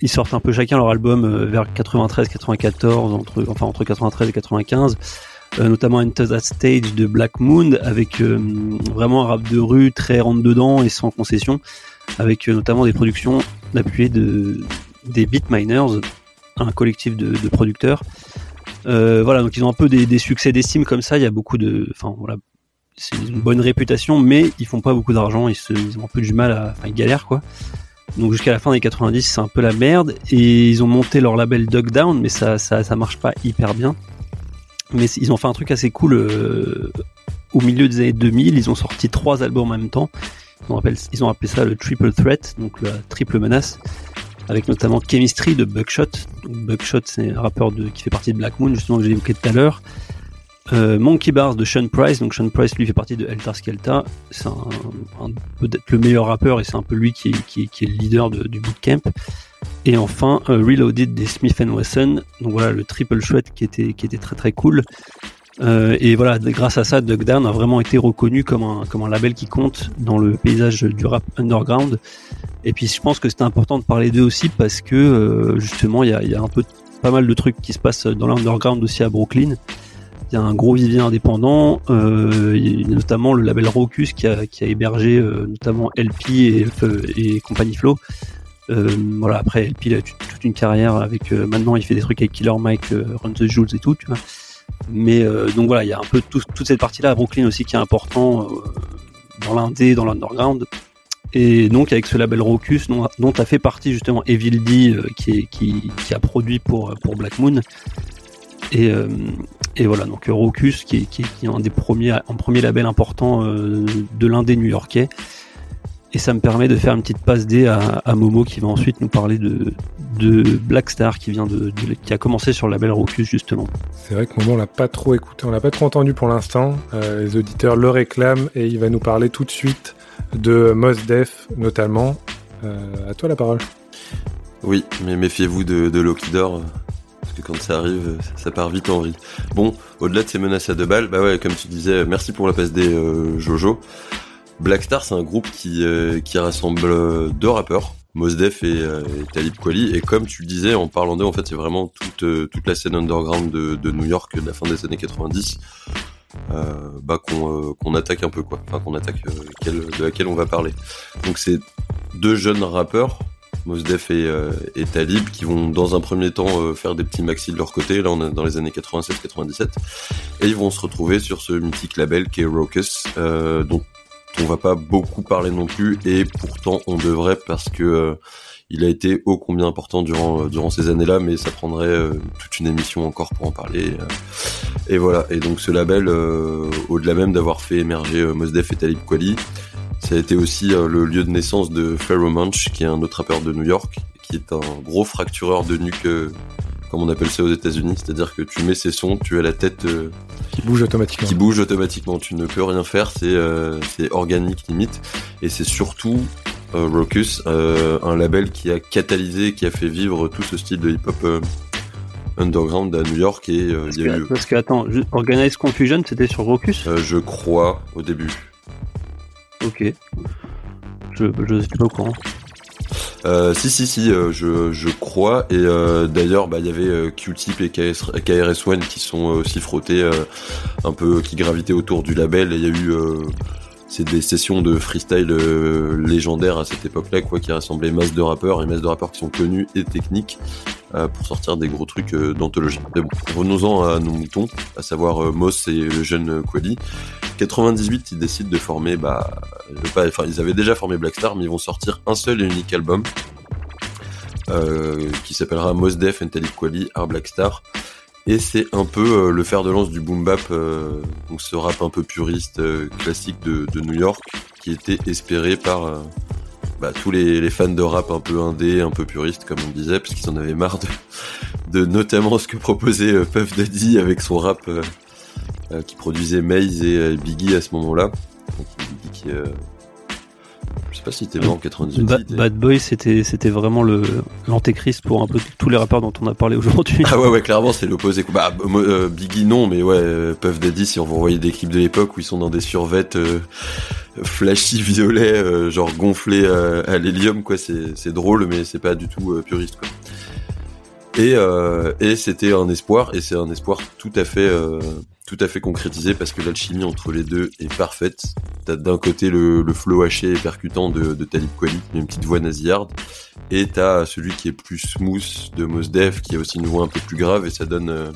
ils sortent un peu chacun leur album euh, vers 93-94, entre, enfin entre 93 et 95. Euh, notamment Into That Stage de Black Moon avec euh, vraiment un rap de rue très rentre dedans et sans concession avec euh, notamment des productions appuyées de des Beatminers un collectif de, producteurs. Euh, voilà donc ils ont un peu des, des succès d'estime comme ça. Il y a beaucoup de enfin voilà c'est une bonne réputation mais ils font pas beaucoup d'argent. Ils, ils ont un peu du mal à enfin ils galèrent quoi. Donc jusqu'à la fin des 90 c'est un peu la merde. Et ils ont monté leur label Dog Down mais ça ça marche pas hyper bien. Mais ils ont fait un truc assez cool euh, au milieu des années 2000 ils ont sorti trois albums en même temps ils ont, appelé, ça le triple threat donc la triple menace avec notamment Chemistry de Buckshot. Donc Buckshot c'est un rappeur qui fait partie de Black Moon justement que j'ai évoqué tout à l'heure. Euh, Monkey Bars de Sean Price. Donc Sean Price lui fait partie de Helter Skelta c'est un, peut-être le meilleur rappeur et c'est un peu lui qui est le leader de- du bootcamp. Et enfin euh, Reloaded des Smith Wesson. Donc voilà le triple chouette qui était qui était très très cool Euh, et voilà grâce à ça Dug Down a vraiment été reconnu comme un comme un label qui compte dans le paysage du rap underground et puis je pense que c'était important de parler d'eux aussi parce que euh, justement il y a, y a un peu pas mal de trucs qui se passent dans l'underground aussi à Brooklyn. Il y a un gros vivier indépendant, euh, y a notamment le label Rocus qui a, qui a hébergé euh, notamment LP et, et compagnie Flow. Euh, voilà, après LP il a toute une carrière avec euh, maintenant il fait des trucs avec Killer Mike, euh, Run the Jules et tout, tu vois. Mais euh, donc voilà, il y a un peu tout- toute cette partie-là à Brooklyn aussi qui est important euh, dans l'indé, dans l'underground. Et donc avec ce label Rocus dont, a fait partie justement Evil D euh, qui, a produit pour, Black Moon. Et, voilà, donc Rocus qui est, un des premiers, un premier label important de l'indé new-yorkais. Et ça me permet de faire une petite passe D à, à Momo qui va ensuite nous parler de, de Black Star qui vient de, de- qui a commencé sur le label Rocus justement. C'est vrai que Momo, on l'a pas trop écouté, on l'a pas trop entendu pour l'instant. Euh, les auditeurs le réclament et il va nous parler tout de suite de Mos Def notamment. Euh, à toi la parole. Oui, mais méfiez-vous de, de Lockidor, euh, parce que quand ça arrive, ça part vite en vrille. Bon, au-delà de ces menaces à deux balles, bah ouais, comme tu disais, merci pour la passe des euh, Jojo. Black Star, c'est un groupe qui, euh, qui rassemble euh, deux rappeurs, Mos Def et, euh, et Talib Kweli, et comme tu le disais, en parlant d'eux, en fait, c'est vraiment toute, euh, toute la scène underground de, de New York de la fin des années 90. Euh, bah qu'on qu'on attaque un peu quoi enfin qu'on attaque de laquelle on va parler donc c'est deux jeunes rappeurs Mos Def et, et Talib qui vont dans un premier temps faire des petits maxi de leur côté. Là, on est dans les années 96-97 et ils vont se retrouver sur ce mythique label qui est Raucus, dont on va pas beaucoup parler non plus et pourtant on devrait parce que euh, il a été ô combien important durant euh, ces années-là, mais ça prendrait euh, toute une émission encore pour en parler. et voilà. Et donc ce label, au-delà même d'avoir fait émerger Mos Def et Talib Kweli, ça a été aussi le lieu de naissance de Pharoah Munch, qui est un autre rappeur de New York, qui est un gros fractureur de nuque, comme on appelle ça aux États-Unis. C'est-à-dire que tu mets ses sons, tu as la tête euh, Qui bouge automatiquement. qui bouge automatiquement. Tu ne peux rien faire, c'est euh, c'est organique limite. Et c'est surtout euh, euh, un label qui a catalysé, qui a fait vivre tout ce style de hip-hop euh, underground à New York. Et euh, Parce il y a que, eu, parce que attends, Organized Confusion c'était sur Rocus euh, je crois, au début, Ok. Je, je suis pas au courant. Euh, si si si, euh, je, je crois. Et euh, d'ailleurs, bah il y avait euh, Q-Tip et KRS-One qui sont aussi frottés un peu, qui gravitaient autour du label. Et il y a eu c'est des sessions de freestyle euh, légendaires à cette époque-là, quoi, qui rassemblaient masse de rappeurs et masse de rappeurs qui sont connus et techniques euh, pour sortir des gros trucs euh, d'anthologie. Revenons-en à nos moutons, à savoir euh, Moss et le jeune euh, Quali. 98, ils décident de former, bah, enfin, ils avaient déjà formé Black Star, mais ils vont sortir un seul et unique album qui s'appellera Mos Def and Talib Kweli, Art Black Star. Et c'est un peu euh, le fer de lance du boom bap, euh, donc ce rap un peu puriste, euh, classique de, New York, qui était espéré par bah, tous les, fans de rap un peu indé, un peu puriste, comme on disait, parce qu'ils en avaient marre de, notamment ce que proposait Puff Daddy avec son rap qui produisait Maze et Biggie à ce moment-là. Je sais pas si était mort en 98. Ba- il était- Bad Boy c'était c'était vraiment l'antéchrist pour un peu tous les rappeurs dont on a parlé aujourd'hui. Ah ouais, ouais, clairement, c'est l'opposé. Bah, euh, Biggie, non, mais ouais, euh, Puff Daddy, si on vous voyez des clips de l'époque où ils sont dans des survêtes euh, flashy violets, euh, genre gonflés à l'hélium, quoi, c'est c'est drôle, mais c'est pas du tout puriste, quoi. Et, euh, et c'était un espoir, et c'est un espoir tout à fait, euh, tout à fait concrétisé parce que l'alchimie entre les deux est parfaite. T'as d'un côté le, le flow haché et percutant de, de Talib Kweli, une petite voix nasillarde, et t'as celui qui est plus smooth de Mos Def, qui a aussi une voix un peu plus grave, et ça donne euh,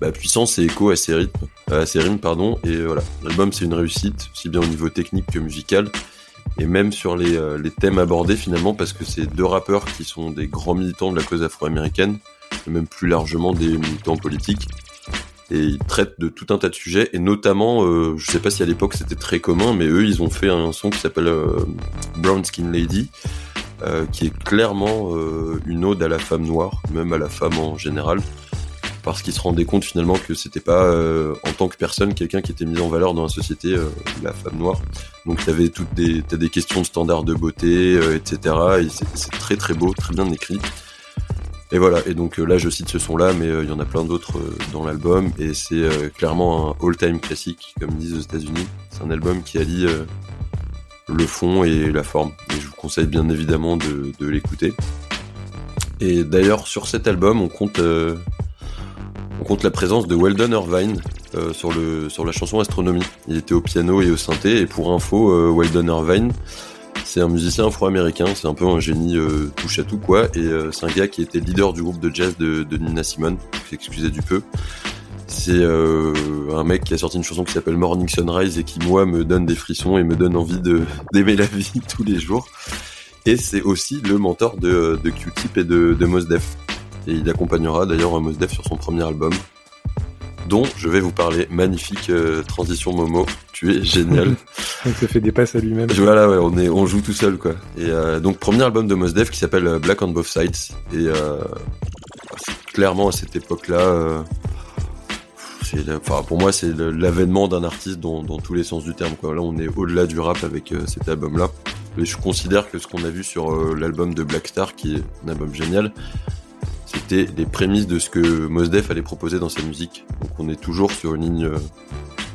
bah, puissance et écho à ses rythmes, à ses rimes, pardon. Et voilà, l'album c'est une réussite, aussi bien au niveau technique que musical, et même sur les, euh, les thèmes abordés finalement, parce que c'est deux rappeurs qui sont des grands militants de la cause afro-américaine, et même plus largement des militants politiques. Et ils traitent de tout un tas de sujets, et notamment, euh, je sais pas si à l'époque c'était très commun, mais eux ils ont fait un son qui s'appelle euh, Brown Skin Lady, euh, qui est clairement une ode à la femme noire, même à la femme en général, parce qu'ils se rendaient compte finalement que c'était pas euh, en tant que personne quelqu'un qui était mis en valeur dans la société, euh, la femme noire. Donc t'avais toutes des, des questions de standards de beauté, euh, etc. Et c'est, très très beau, très bien écrit. Et voilà, et donc là je cite ce son-là, mais il y en a plein d'autres dans l'album, et c'est clairement un all-time classique, comme disent aux États-Unis. C'est un album qui allie le fond et la forme. Et je vous conseille bien évidemment de, l'écouter. Et d'ailleurs, sur cet album, on compte, on compte la présence de Weldon Irvine euh, sur, la chanson Astronomie. Il était au piano et au synthé, et pour info, euh, Weldon Irvine, c'est un musicien afro-américain, c'est un peu un génie euh, touche à tout, quoi, et c'est un gars qui était leader du groupe de jazz de, Nina Simone, excusez du peu. C'est un mec qui a sorti une chanson qui s'appelle Morning Sunrise et qui, moi, me donne des frissons et me donne envie (laughs) d'aimer la vie tous les jours. Et c'est aussi le mentor de, de Q-Tip et de, de Mos Def. Et il accompagnera d'ailleurs Mos Def sur son premier album, dont je vais vous parler. Magnifique euh, transition Momo, tu es génial. (laughs) Il se fait des passes à lui-même. voilà, ouais, on, est, on joue tout seul quoi. Et euh, donc premier album de Mos Def qui s'appelle euh, Black on Both Sides. Et euh, clairement à cette époque-là, enfin pour moi c'est l'avènement d'un artiste dans, dans tous les sens du terme. Quoi. Là on est au-delà du rap avec cet album-là. Et je considère que ce qu'on a vu sur l'album de Black Star, qui est un album génial, c'était les prémices de ce que Mos Def allait proposer dans sa musique. Donc on est toujours sur une ligne euh,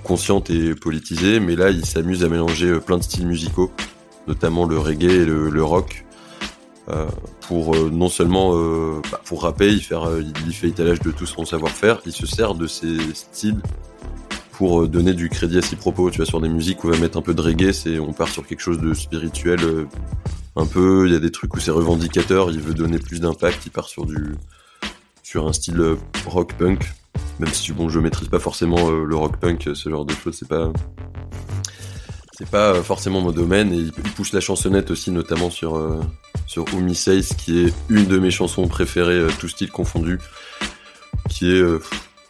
consciente et politisée, mais là il s'amuse à mélanger euh, plein de styles musicaux, notamment le reggae et le, rock, euh, pour non seulement bah, pour rapper, il, fait étalage de tout son savoir-faire, il se sert de ces styles pour donner du crédit à ses propos. Tu vois, sur des musiques où on va mettre un peu de reggae, c'est on part sur quelque chose de spirituel, un peu. Il y a des trucs où c'est revendicateur, il veut donner plus d'impact, il part sur du sur un style euh, rock punk. Même si bon, je maîtrise pas forcément euh, le rock punk, ce genre de choses, c'est pas c'est pas euh, forcément mon domaine. Et il, pousse la chansonnette aussi, notamment sur euh, sur qui est une de mes chansons préférées, euh, tout style confondu, qui est euh,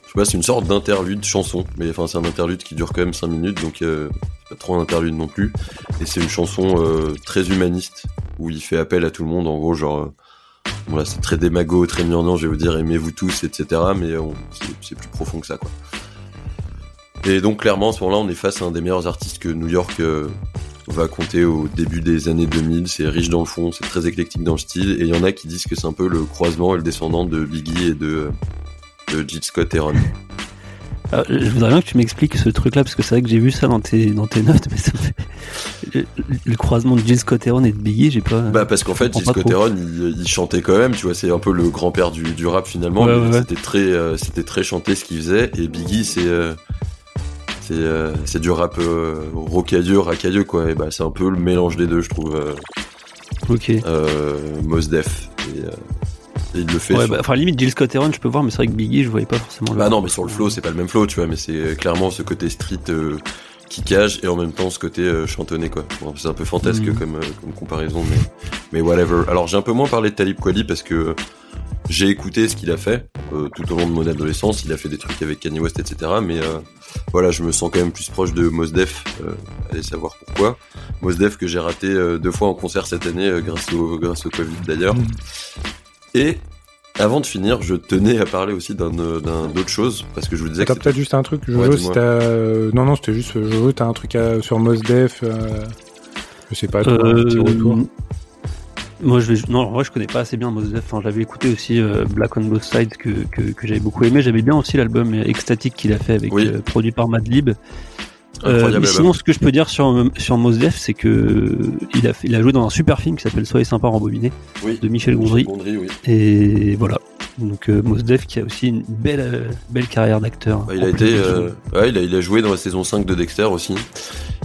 je sais pas, c'est une sorte d'interlude chanson, mais enfin c'est un interlude qui dure quand même 5 minutes, donc euh, c'est pas trop un interlude non plus. Et c'est une chanson euh, très humaniste où il fait appel à tout le monde, en gros genre euh, voilà c'est très démago, très gnangnan, je vais vous dire aimez-vous tous, etc. Mais euh, c'est- plus profond que ça quoi. Et donc clairement à ce moment-là on est face à un des meilleurs artistes que New York euh, va compter au début des années 2000. C'est riche dans le fond, c'est très éclectique dans le style, et il y en a qui disent que c'est un peu le croisement et le descendant de Biggie et de de Jill Scott Heron. Alors, je voudrais bien que tu m'expliques ce truc-là, parce que c'est vrai que j'ai vu ça dans tes, dans tes notes, mais ça me fait... le, croisement de Jill Scott Heron et de Biggie, j'ai pas. Bah parce qu'en fait, comprends Jill pas Scott trop. Heron, il, il chantait quand même, tu vois, c'est un peu le grand-père du, du rap finalement. Ouais. C'était très, euh, c'était très chanté ce qu'il faisait. Et Biggie, c'est, euh, c'est, euh, c'est du rap euh, rocailleux, racailleux quoi. Et bah c'est un peu le mélange des deux, je trouve. Euh, Ok. euh, Mos Def. Et, euh, et il le fait. Ouais, sur- bah, enfin, limite Jill Scott Heron, je peux voir, mais c'est vrai que Biggie, je voyais pas forcément le. Bah non, mais sur le flow, c'est pas le même flow, tu vois, mais c'est clairement ce côté street euh, qui cage et en même temps ce côté euh, chantonné, quoi. Bon, c'est un peu fantasque Mhm. comme, euh, comme comparaison, mais, mais whatever. Alors j'ai un peu moins parlé de Talib Kweli parce que j'ai écouté ce qu'il a fait euh, tout au long de mon adolescence. Il a fait des trucs avec Kanye West, etc. Mais euh, voilà, je me sens quand même plus proche de Mos Def. Allez savoir pourquoi. Mos Def que j'ai raté deux fois en concert cette année grâce au grâce au Covid d'ailleurs. Mhm. Et avant de finir, je tenais à parler aussi d'un euh, d'un- d'autre chose parce que je vous disais T'as que peut-être juste un truc, Jojo, Ouais, si dis-moi. t'as... euh, Non, non, c'était juste, euh, Jojo, t'as un truc à- sur Mos Def, euh, je sais pas, toi, un petit retour. Moi, je vais, non, en vrai, je connais pas assez bien Mos Def. Enfin, j'avais écouté aussi euh, Black on Both Sides que, que, que j'avais beaucoup aimé. J'avais bien aussi l'album Ecstatic qu'il a fait avec, Oui. euh, produit par Madlib. Euh, mais sinon, ce que je peux dire sur, sur Mos Def, c'est que il a, fait, il a joué dans un super film qui s'appelle Soyez sympa rembobiné oui. de Michel Gondry. Gondry, oui. Et voilà. Donc euh, Mos Def qui a aussi une belle, euh, belle carrière d'acteur. Bah, il a En été, euh, ouais, il a, il a joué dans la saison 5 de Dexter aussi.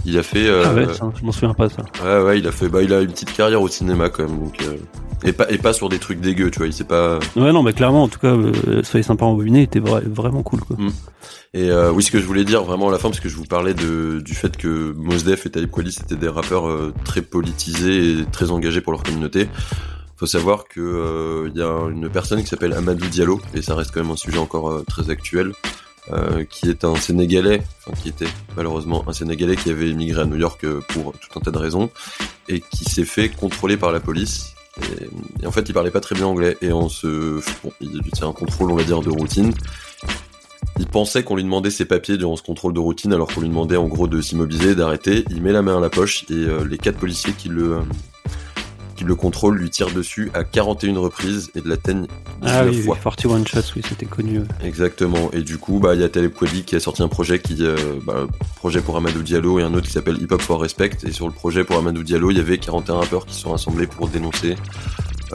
Il a fait, Ah ouais, ça, je m'en souviens pas ça. ouais, ouais, il a fait, bah, il a une petite carrière au cinéma quand même, donc, et pas, et pas sur des trucs dégueux, tu vois, il sait pas, Ouais, non, mais clairement, en tout cas, euh, Soyez sympa rembobiné était vra- vraiment cool. Quoi. Et euh, oui, ce que je voulais dire vraiment à la fin, parce que je vous parlais de, du fait que Mos Def et Talib Kweli c'était des rappeurs euh, très politisés et très engagés pour leur communauté. Faut savoir que euh, il y a une personne qui s'appelle Amadou Diallo, et ça reste quand même un sujet encore euh, très actuel, qui est un Sénégalais, enfin qui était malheureusement un Sénégalais qui avait émigré à New York pour tout un tas de raisons, et qui s'est fait contrôler par la police. Et, en fait, il parlait pas très bien anglais, et on se, bon, il- c'est un contrôle, on va dire, de routine. Il pensait qu'on lui demandait ses papiers durant ce contrôle de routine alors qu'on lui demandait en gros de s'immobiliser, d'arrêter. Il met la main à la poche et euh, les quatre policiers qui le, euh, qui le contrôlent lui tirent dessus à 41 reprises et de l'atteignent 19 Ah oui, fois. 41 Shots, oui, c'était connu. Exactement. Et du coup, bah, il y a Taleb Kweli qui a sorti un projet qui, euh, bah, projet pour Amadou Diallo et un autre qui s'appelle Hip Hop for Respect. Et sur le projet pour Amadou Diallo, il y avait 41 rappeurs qui sont rassemblés pour dénoncer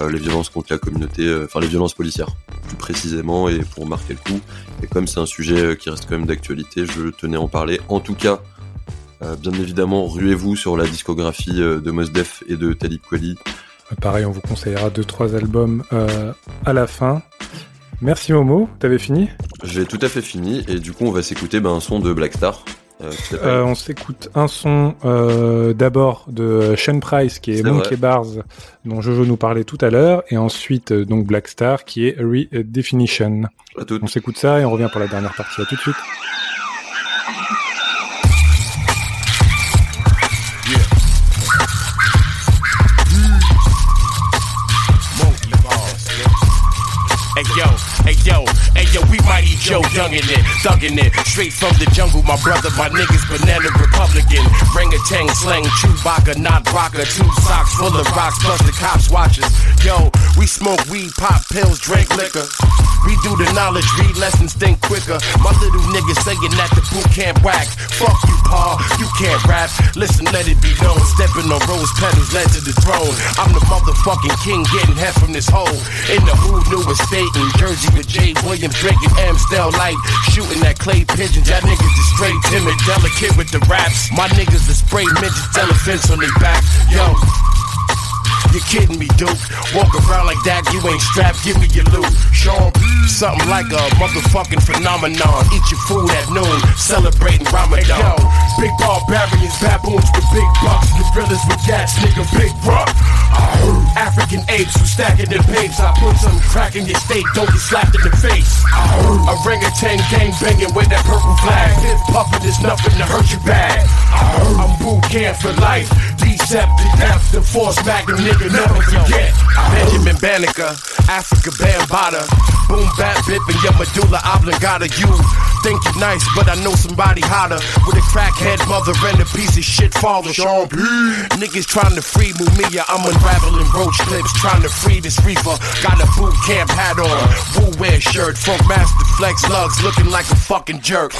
les violences contre la communauté, euh, enfin les violences policières plus précisément et pour marquer le coup. Et comme c'est un sujet euh, qui reste quand même d'actualité, je tenais à en parler. En tout cas, euh, bien évidemment, ruez-vous sur la discographie euh, de Mos Def et de Talib Kweli. Pareil, on vous conseillera deux trois albums euh, à la fin. Merci Momo, t'avais fini? J'ai tout à fait fini et du coup on va s'écouter ben, un son de Black Star. Euh, Euh, On s'écoute un son euh, d'abord de Sean Price qui est, Monkey vrai. Bars dont Jojo nous parlait tout à l'heure et ensuite euh, donc Black Star qui est Redefinition. On s'écoute ça et on revient pour la dernière partie. À tout de suite. Joe Dungin it, thuggin' it. Straight from the jungle, my brother, my niggas, banana Republican. Ring-a-tang, slang, Chewbacca, not Baka. Two socks full of rocks, plus the cops watch us. Yo, we smoke weed, pop pills, drink liquor. We do the knowledge, read lessons, think quicker. My little niggas saying that the boot camp whack. Fuck you, Paul, you can't rap. Listen, let it be known. Stepping on rose petals led to the throne. I'm the motherfucking king, getting head from this hole. In the who new estate in Jersey with Jay Williams, drinking Amstel Light. Shooting at clay pigeons. Y'all niggas is straight timid, delicate with the raps. My niggas is spray midgets, elephants on their back. Yo. You kidding me, Duke? Walk around like that, you ain't strapped, give me your loot. Sean, something like a motherfucking phenomenon. Eat your food at noon, celebrating Ramadan. yo, big barbarians, baboons with big bucks, gorillas with gas, nigga, big rock. African apes who stacking their papes. I put some crack in your steak, don't get slapped in the face. Orangutan gang banging with that purple flag. This puffin' is nothing to hurt you bag. I'm boot camp for life. Deceptive death, the force magnum nigga, never forget. Benjamin Banneker, Africa Bambata. Boom, bap, bip, and your medulla oblongata. You think you nice, but I know somebody hotter. With a crackhead mother and a piece of shit father. Sean P. Niggas trying to free Mumia. I'm unraveling clips, trying to free this reefer. Got a boot camp hat on, Woo wear shirt, Funk Master Flex lugs, looking like a fucking jerk.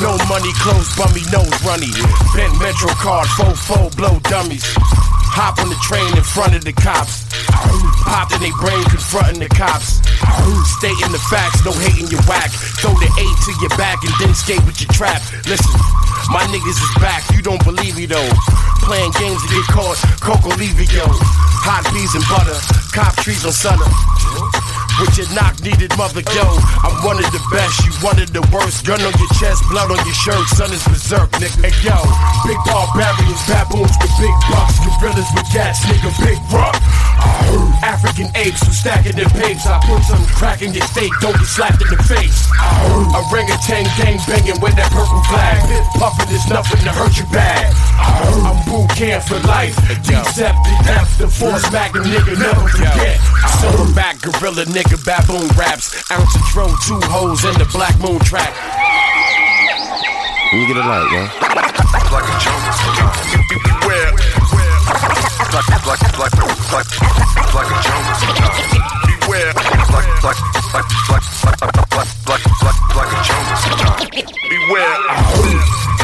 No money, clothes, bummy, nose runny. Bent Metro card, faux faux, blow dummies. Hop on the train in front of the cops. Popped in they brain, confronting the cops. Stating the facts, no hating your whack. Throw the eight to your back and then skate with your trap. Listen, my niggas is back, you don't believe me though. Playing games to get caught, Coco Levio. Hot peas and butter, cop trees on Sutter. With your knock needed mother, yo. I'm one of the best, you one of the worst. Gun on your chest, blood on your shirt, son is berserk, nigga. Hey, yo, big barbarians, baboons with big bucks, gorillas with gas, nigga, big rock. African apes who stacking their papes. I put some crack in your steak, don't get slapped in the face. A ring of Orangutan gang banging with that purple flag. Puffin' is nothing to hurt your bag. I'm boot camp for life. Deceptive death, the force magnum nigga, never forget. Silverback gorilla nigga, baboon raps. Ounce of dro, two hoes in the black moon track. Can you get a light, yeah? Like a jungle sometimes. Beware. Beware. Beware.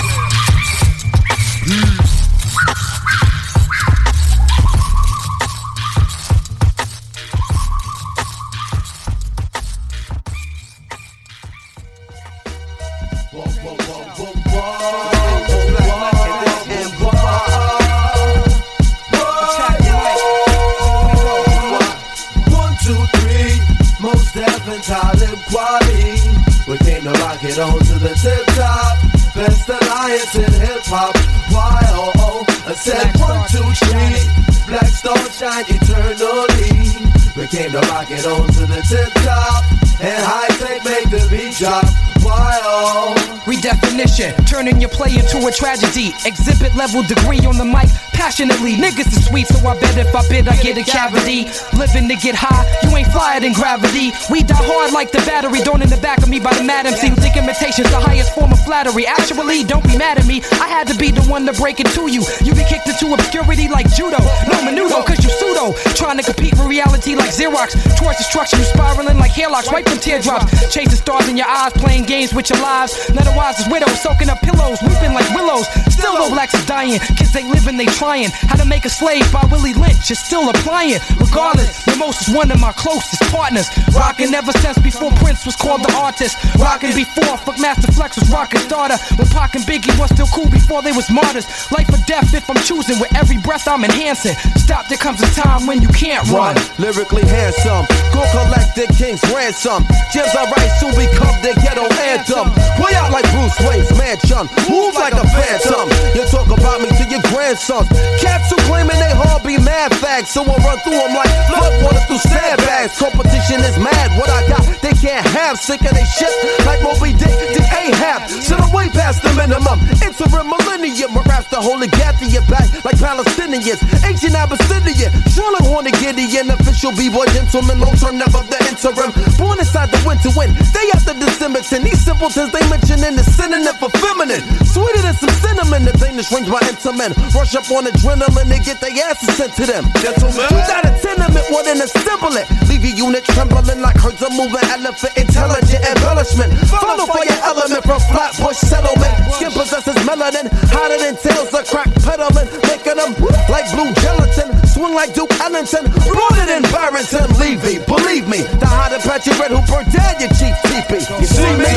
Came to rock it on to the tip top. Best alliance in hip hop. Y-O-O. I said one, two, three. Black star shine eternally. We came to rock it on to the tip top. And high tech make the beat drop. Y-O. Redefinition, turning your play into a tragedy. Exhibit level degree on the mic, passionately. Niggas is sweet, so I bet if I bid, I get a cavity. Living to get high, you ain't than gravity. We die hard like the battery, thrown in the back of me by the mad MC who think imitation's the highest form of flattery. Actually, don't be mad at me, I had to be the one to break it to you. You be kicked into obscurity like judo. No menudo, cause you pseudo. Trying to compete with reality like Xerox. Towards destruction, you spiraling like hairlocks. Wipe them teardrops. Chasing stars in your eyes, playing games with your lives. Otherwise, is widows soaking up pillows, weeping like willows. Still All blacks are dying, kids they living, they trying. How to make a slave by Willie Lynch is still applying. Regardless, the most is one of my closest partners. Rockin' ever since before Prince was called the artist. Rockin' before Fuck Master Flex was rockin' starter. When Pac and Biggie was still cool before they was martyrs. Life or death if I'm choosing. With every breath I'm enhancing. Stop, there comes a time when you can't run. Lyrically handsome, go collect the king's ransom. Gems I write soon become the ghetto anthem. Way out like Bruce Wayne's mansion. Move like a phantom. You talk about me to your grandsons. Cats who claiming they hard be mad facts. So I run through them like flood water through sandbags. Competition is mad. What I got, they can't have. Sick of they shit like Moby Dick did Ahab. So I'm way past the minimum. Interim millennium. My raps the holy your back like Palestinians. Ancient Abyssinian. Charlotte Hornet Gideon. Official B-boy gentleman. Long term, never the interim. Born inside the winter wind. They after the Simonton. These simpletons they mention in the synonym for feminine. Sweeter than some cinnamon. The Danish range my intimate. Rush up on adrenaline. They get their asses sent to them. Gentlemen. You got a tenement. What an assembly. Leave your unit trembling like herds of moving elephant. Intelligent embellishment. Follow for your element from Flatbush settlement. Skin possesses melanin. Hotter than tails of crack peddling. Making them like blue gelatin. Swing like Duke Ellington. Rooted in Barrington. Levy. Believe me. The hot Apache Red who burned down your cheap teepee. You see me?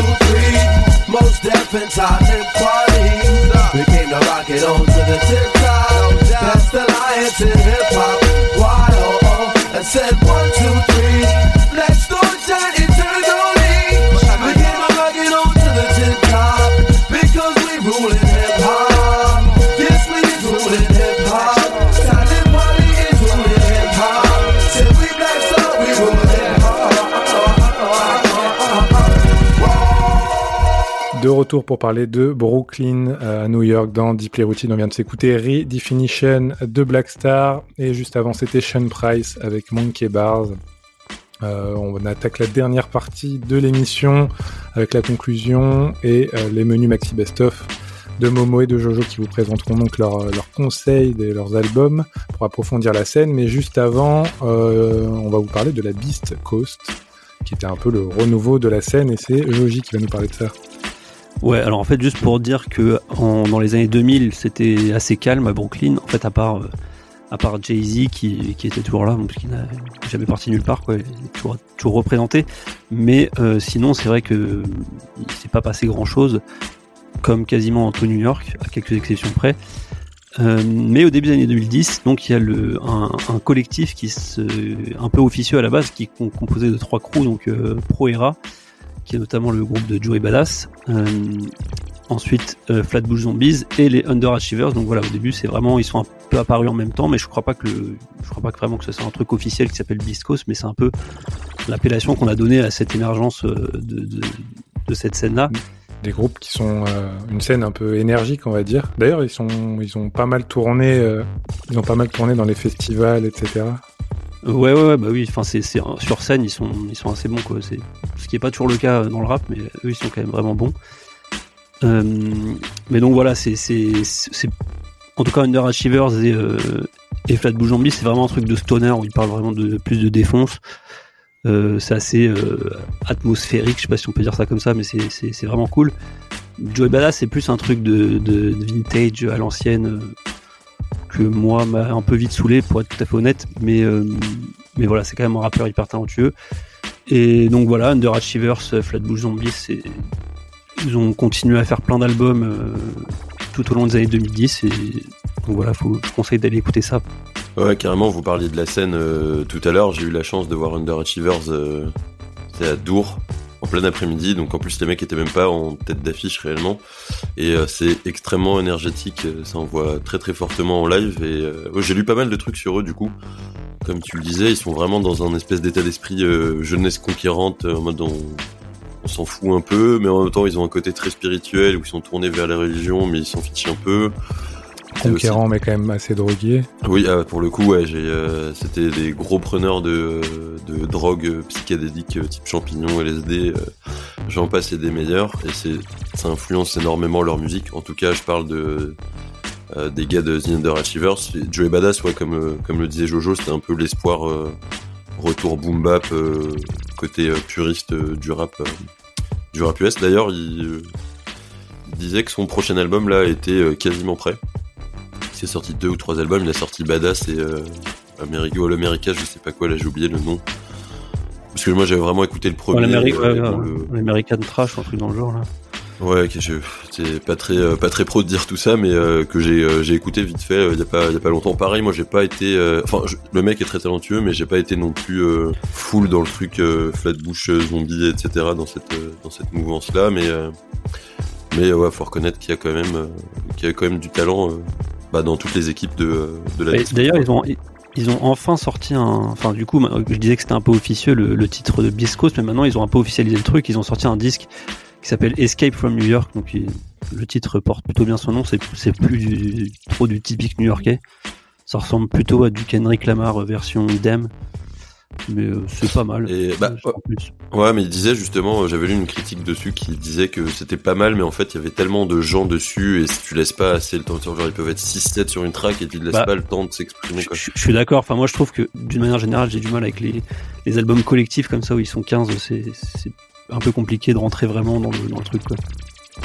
Most deaf and talent quality. We came to rock it on to the tip top. Best alliance in hip hop. Why oh oh? And said retour pour parler de Brooklyn euh, à New York dans Deeply Routine. On vient de s'écouter Redefinition de Black Star et juste avant c'était Sean Price avec Monkey Bars. Euh, on attaque la dernière partie de l'émission avec la conclusion et euh, les menus Maxi Best of de Momo et de Jojo qui vous présenteront donc leurs conseils de leurs albums pour approfondir la scène. Mais juste avant, on va vous parler de la Beast Coast qui était un peu le renouveau de la scène et c'est Joji qui va nous parler de ça. Ouais, alors en fait, juste pour dire que en- dans les années 2000, c'était assez calme à Brooklyn. En fait, à part, euh, part Jay-Z qui, qui était toujours là, donc qui n'a jamais parti nulle part, quoi, il est toujours, toujours représenté. Mais euh, sinon, c'est vrai que il s'est pas passé grand-chose, comme quasiment tout New York, à quelques exceptions près. Euh, mais au début des années 2010, donc il y a le, un, collectif qui se, un peu officieux à la base, qui est com- composé de trois crews, donc Pro Era, qui est notamment le groupe de Joey Badass. Euh, ensuite, euh, Flatbush Zombies et les Underachievers. Donc voilà, au début, c'est vraiment, ils sont un peu apparus en même temps, mais je crois pas que crois pas que vraiment que ce soit un truc officiel qui s'appelle Beast Coast, mais c'est un peu l'appellation qu'on a donnée à cette émergence euh, de, cette scène-là. Des groupes qui sont euh, une scène un peu énergique, on va dire. D'ailleurs, ils sont, ils ont pas mal tourné, ils ont pas mal tourné dans les festivals, etc. Ouais, ouais, ouais, bah oui. Enfin, c'est, c'est sur scène, ils sont, ils sont assez bons, quoi. C'est ce qui est pas toujours le cas dans le rap, mais eux, ils sont quand même vraiment bons. Euh, mais donc voilà, c'est, en tout cas, Underachievers et, euh, et Flatbush Zombies, c'est vraiment un truc de stoner où ils parlent vraiment de plus de défonce. Euh, c'est assez euh, atmosphérique, je sais pas si on peut dire ça comme ça, mais c'est, vraiment cool. Joey Badass, c'est plus un truc de, de vintage à l'ancienne. Que moi m'a un peu vite saoulé pour être tout à fait honnête mais euh, mais voilà c'est quand même un rappeur hyper talentueux et donc voilà Underachievers euh, Flatbush Zombies ils ont continué à faire plein d'albums euh, tout au long des années 2010 et donc voilà faut je conseille d'aller écouter ça Ouais, carrément, vous parliez de la scène tout à l'heure. J'ai eu la chance de voir Underachievers, c'était à Dour, en plein après-midi. Donc en plus, les mecs étaient même pas en tête d'affiche réellement. Et euh, c'est extrêmement énergétique. euh, Ça envoie très très fortement en live. Et euh, j'ai lu pas mal de trucs sur eux du coup. Comme tu le disais, ils sont vraiment dans un espèce d'état d'esprit euh, jeunesse conquérante, en mode on, on s'en fout un peu, mais en même temps ils ont un côté très spirituel où ils sont tournés vers la religion, mais ils s'en fichent un peu. Conquérant, mais quand même assez drogué. oui, ah, pour le coup, ouais, j'ai, euh, c'était des gros preneurs de, de drogues euh, psychédéliques euh, type champignons, LSD, euh, j'en passe et des meilleurs, et c'est, ça influence énormément leur musique. En tout cas, je parle de euh, des gars de The Underachievers. Joey Badass, ouais, comme, euh, comme le disait Jojo, c'était un peu l'espoir euh, retour boom bap, euh, côté euh, puriste euh, du rap, euh, du rap US. D'ailleurs, il, euh, qui disait que son prochain album là était euh, quasiment prêt. Il a sorti deux ou trois albums, il a sorti Badass et euh, America, All America, je sais pas quoi, là j'ai oublié le nom. Parce que moi j'avais vraiment écouté le premier. L'Amérique, euh, ouais, dans ouais, le- l'American Trash, un truc dans le genre là. Ouais, c'est pas très euh, pas très pro de dire tout ça, mais euh, que j'ai j'ai écouté vite fait il y a pas y a pas longtemps. Pareil, moi j'ai pas été, enfin le mec est très talentueux, mais j'ai pas été non plus euh, full dans le truc flatbush zombie etc dans cette dans cette mouvance là, mais mais ouais faut reconnaître qu'il y a quand même qu'il y a quand même du talent bah, dans toutes les équipes de de la. D'ailleurs, ils ont, ils ont enfin sorti un. Enfin, du coup, je disais que c'était un peu officieux le, le titre de Biscos, mais maintenant ils ont un peu officialisé le truc. Ils ont sorti un disque qui s'appelle Escape from New York. Donc, il- le titre porte plutôt bien son nom. C'est c'est plus du- trop du typique new-yorkais. Ça ressemble plutôt à du Kendrick Lamar euh, version Dem. Mais euh, c'est pas mal. Et bah, En plus. Ouais, mais il disait justement, euh, j'avais lu une critique dessus qui disait que c'était pas mal, mais en fait, il y avait tellement de gens dessus, et si tu laisses pas assez le temps, genre ils peuvent être 6-7 sur une track, et tu ne laisses Bah, pas le temps de s'exprimer, quoi. Je je suis d'accord. Enfin, moi, je trouve que d'une manière générale, j'ai du mal avec les, les albums collectifs comme ça où ils sont 15. C'est c'est un peu compliqué de rentrer vraiment dans le, dans le truc. Quoi.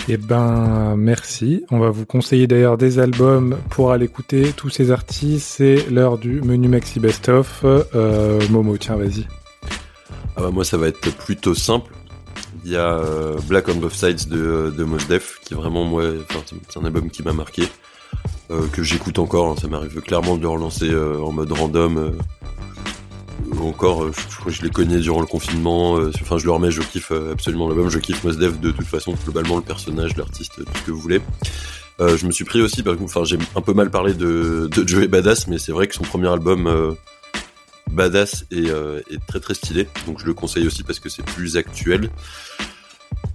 Eh ben, merci. On va vous conseiller d'ailleurs des albums pour aller écouter tous ces artistes. C'est l'heure du menu Maxi Best of. Euh, Momo, tiens, vas-y. Ah bah, moi, ça va être plutôt simple. Il y a euh, Black on Both Sides de, de Mos Def, qui vraiment, moi, c'est- un album qui m'a marqué, euh, que j'écoute encore, hein. ça m'arrive clairement de le relancer euh, en mode random. Encore, euh, je, je l'ai cogné durant le confinement. euh, Enfin, je le remets, je kiffe euh, absolument l'album. Je kiffe Mos Def de toute façon, globalement, le personnage, l'artiste, tout ce que vous voulez. Euh, je me suis pris aussi, par enfin, j'ai un peu mal parlé de, de Joey Badass, mais c'est vrai que son premier album, euh, Badass, est, est très très stylé. Donc, je le conseille aussi parce que c'est plus actuel.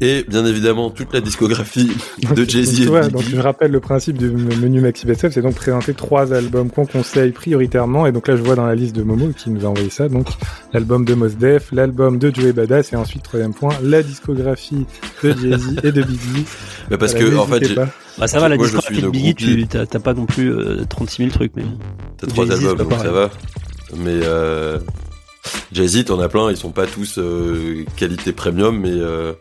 Et bien évidemment, toute la discographie de Jay-Z donc je rappelle le principe du menu Maxi Best of, c'est donc présenter trois albums qu'on conseille prioritairement. Et donc là, je vois dans la liste de Momo qui nous a envoyé ça, donc l'album de Mos Def, l'album de Joey Badass, et ensuite troisième point, la discographie de Jay-Z et de Biggie. (laughs) Bah, parce Voilà, que, en fait. Bah, ça va, la Moi, discographie suis de Biggie, groupie. tu t'as pas non plus euh, 36 000 trucs. Mais... T'as trois albums, donc ça va. Mais euh, Jay-Z, t'en as plein, ils sont pas tous euh, qualité premium, mais euh,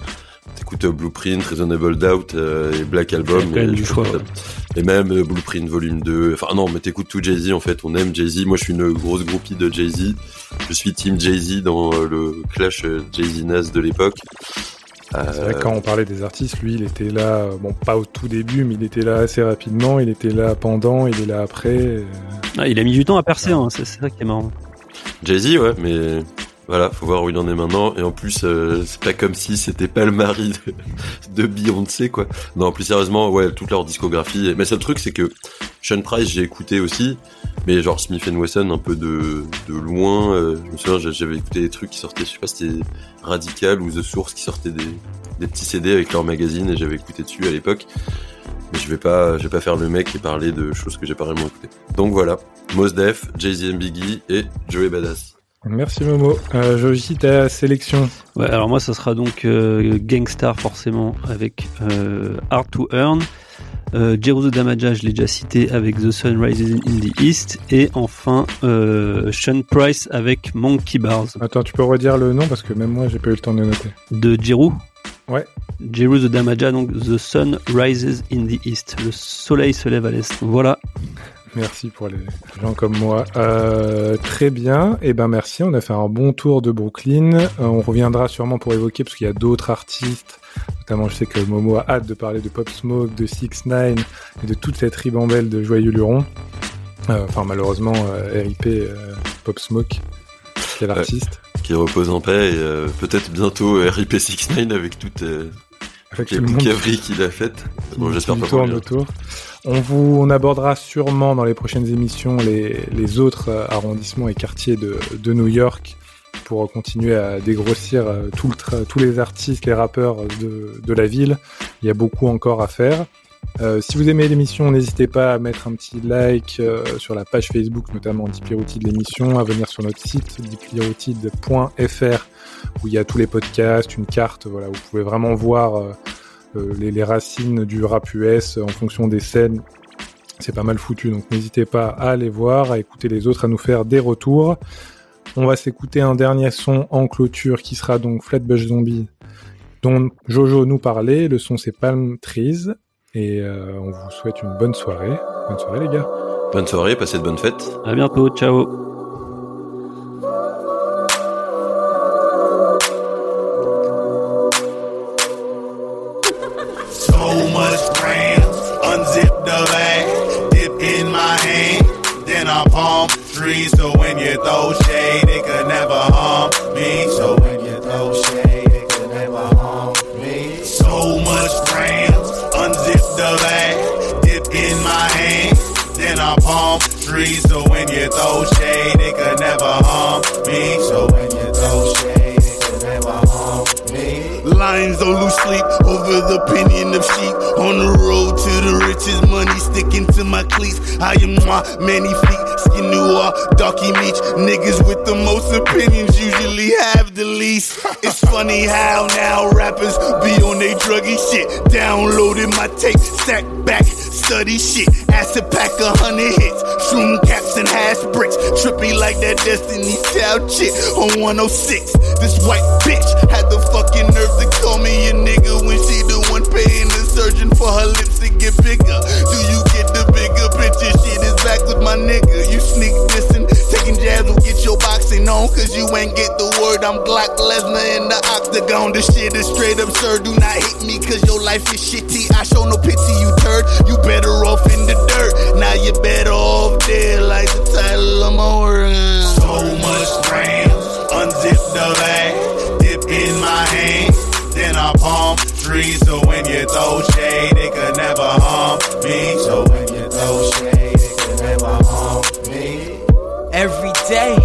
t'écoutes euh, Blueprint, Reasonable Doubt euh, et Black Album. Quand même et, du choix, et même euh, Blueprint Volume 2. Enfin non, mais t'écoutes tout Jay-Z en fait, on aime Jay-Z. Moi je suis une grosse groupie de Jay-Z. Je suis team Jay-Z dans euh, le clash Jay-Z-Nas de l'époque. C'est vrai que quand on parlait des artistes, lui, il était là, bon, pas au tout début, mais il était là assez rapidement, il était là pendant, il est là après. Ah, il a mis du temps à percer, hein, c'est c'est ça qui est marrant. Jay-Z, ouais, mais voilà, faut voir où il en est maintenant. Et en plus, euh, c'est pas comme si c'était pas le mari de, Beyoncé, quoi. Non, plus sérieusement, ouais, toute leur discographie. Mais le seul truc, c'est que Sean Price, j'ai écouté aussi, mais genre Smith Wesson, un peu de, de loin. euh, je me souviens, j'a- j'avais écouté des trucs qui sortaient, je sais pas si c'était Radical ou The Source qui sortaient des, des petits CD avec leur magazine et j'avais écouté dessus à l'époque. Mais je vais pas, je vais pas faire le mec et parler de choses que j'ai pas vraiment écoutées. Donc voilà, Mos Def, Jay-Z Biggie et Joey Badass. Merci Momo. Euh, Joji, ta sélection. Ouais, alors moi, ça sera donc euh, Gangstar forcément avec euh, Hard to Earn. Euh, Jeruzo Damaja, je l'ai déjà cité avec The Sun Rises in the East. Et enfin, euh, Sean Price avec Monkey Bars. Attends, tu peux redire le nom parce que même moi, j'ai pas eu le temps de noter. De Jeru Ouais. Jeru the Damaja, donc The Sun Rises in the East. Le soleil se lève à l'est. Voilà. Merci pour les gens comme moi. Euh, très bien. Et ben merci. On a fait un bon tour de Brooklyn. Euh, on reviendra sûrement pour évoquer parce qu'il y a d'autres artistes. Notamment, je sais que Momo a hâte de parler de Pop Smoke, de Six Nine et de toute cette ribambelle de joyeux lurons. Euh, Enfin, malheureusement, RIP Pop Smoke, quel artiste. qui repose en paix et peut-être bientôt euh, RIP69 avec toutes, Avec toutes les boucaveries qu'il a faites. Bon, j'espère pas pour lui. autour. On vous, abordera sûrement dans les prochaines émissions les, les autres euh, arrondissements et quartiers de, New York pour continuer à dégrossir euh, tout le tous les artistes, les rappeurs de, de la ville. Il y a beaucoup encore à faire. Euh, si vous aimez l'émission, n'hésitez pas à mettre un petit like euh, sur la page Facebook, notamment Diplyroutine de l'émission, à venir sur notre site où il y a tous les podcasts, une carte, voilà, vous pouvez vraiment voir euh, les, les racines du rap US en fonction des scènes. C'est pas mal foutu, donc n'hésitez pas à aller voir, à écouter les autres, à nous faire des retours. On va s'écouter un dernier son en cloture qui sera donc Flatbush Zombie dont Jojo nous parlait. Le son c'est Palm Trees et euh, on vous souhaite une bonne soirée. Bonne soirée les gars. Bonne soirée, passez de bonnes fêtes. À bientôt, ciao. Throw shade, it could never harm me. So when you throw shade, it could never harm me. So much grams, unzip the bag, dip in my hand, then I palm trees. So when you throw shade, it could never harm me. So when you throw shade, it could never harm me. Lions don't lose sleep over the opinion of sheep. On the road to the riches, money sticking to my cleats. I am my many feet, skin noir, darky meat. Niggas with the most opinions usually have the least. (laughs) It's funny how now rappers be on they druggy shit. Downloaded my tape, stack back, study shit. Acid pack a hundred hits, shroom caps and hash bricks. Trippy like that Destiny Child chick on 106. This white bitch had the fucking nerve to call me a nigga when she the one paying the surgeon for her lips to get bigger. Do you get the bigger picture? Shit is back with my nigga. You sneak dissing, taking jabs will get your boxing on, cause you ain't get the word. I'm Glock Lesnar in the octagon. This shit is straight absurd. Do not hate me, cause your life is shitty. I show no pity, you turd. You better off in the dirt. Now you better off dead, like the title of my work. So much grams, unzip the bag, dip in my hand, then I palm trees. So when you throw shade, it could never harm me. So when you throw shade, it could never harm me. Every day,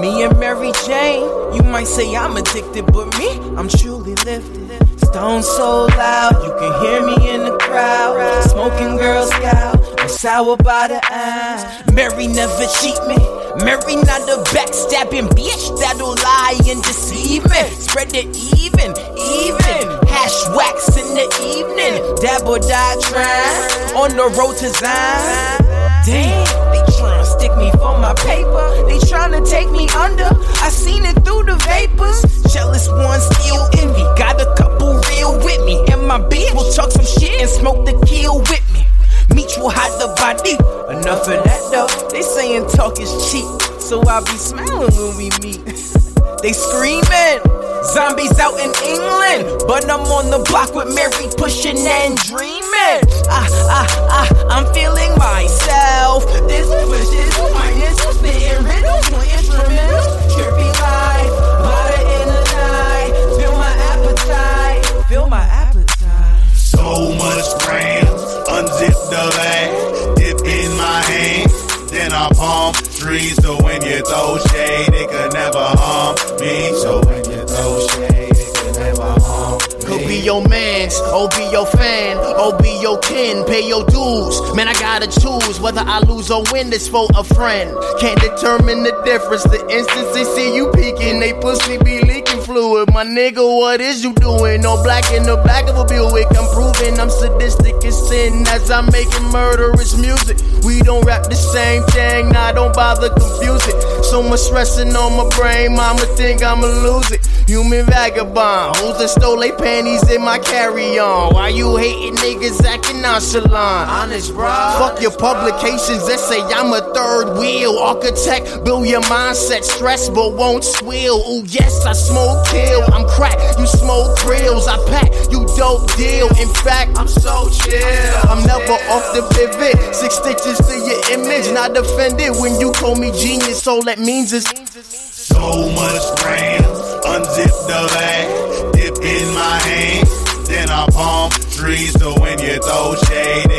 me and Mary Jane. You might say I'm addicted, but me, I'm truly lifted. Stone so loud, you can hear me in the crowd. Smoking Girl Scout, I'm sour by the eyes. Mary never cheat me. Mary not a backstabbing bitch that'll lie and deceive me. Spread it even, even. Hash wax in the evening. Dab or die trying on the road to Zion. Damn, they tryna stick me for my paper. They tryna take me under. I seen it through the vapors. Jealous ones still envy. Got a couple real with me. And my bitch will talk some shit and smoke the kill with me. Meet you hide the body. Enough of that though. They saying talk is cheap. So I'll be smiling when we meet. (laughs) they screaming. Zombies out in England, but I'm on the block with Mary pushing and dreaming. Ah, ah, ah, I'm feeling myself. This push is minus, spitting riddles, no instrumentals. Trippy life, water in the night. Feel my appetite, feel my appetite. So much grams, unzip the bag, dip in my hand, then I palm trees. So when you throw shade, it could never harm me. So could be your mans, or be your fan, or be your kin, pay your dues. Man, I gotta choose whether I lose or win this for a friend. Can't determine the difference. The instant they see you peeking, they pussy be fluid. My nigga, what is you doing? No black in the back of a Buick. I'm proving I'm sadistic as sin as I'm making murderous music. We don't rap the same thing, nah, don't bother confuse it. So much stressing on my brain, mama think I'ma lose it. Human vagabond, hoes that stole they panties in my carry-on. Why you hating niggas acting nonchalant? Honest, bro. Fuck your publications that say I'm a third wheel architect. Build your mindset, stress but won't swill. Ooh, yes, I smoke kill. I'm crack, you smoke grills. I pack, you dope deal. In fact, I'm so chill. I'm never off the pivot. Six stitches to your image, not offended when you call me genius. All that means is. So much grams, unzip the bag, dip in my hand, then I palm trees. So when you throw shade,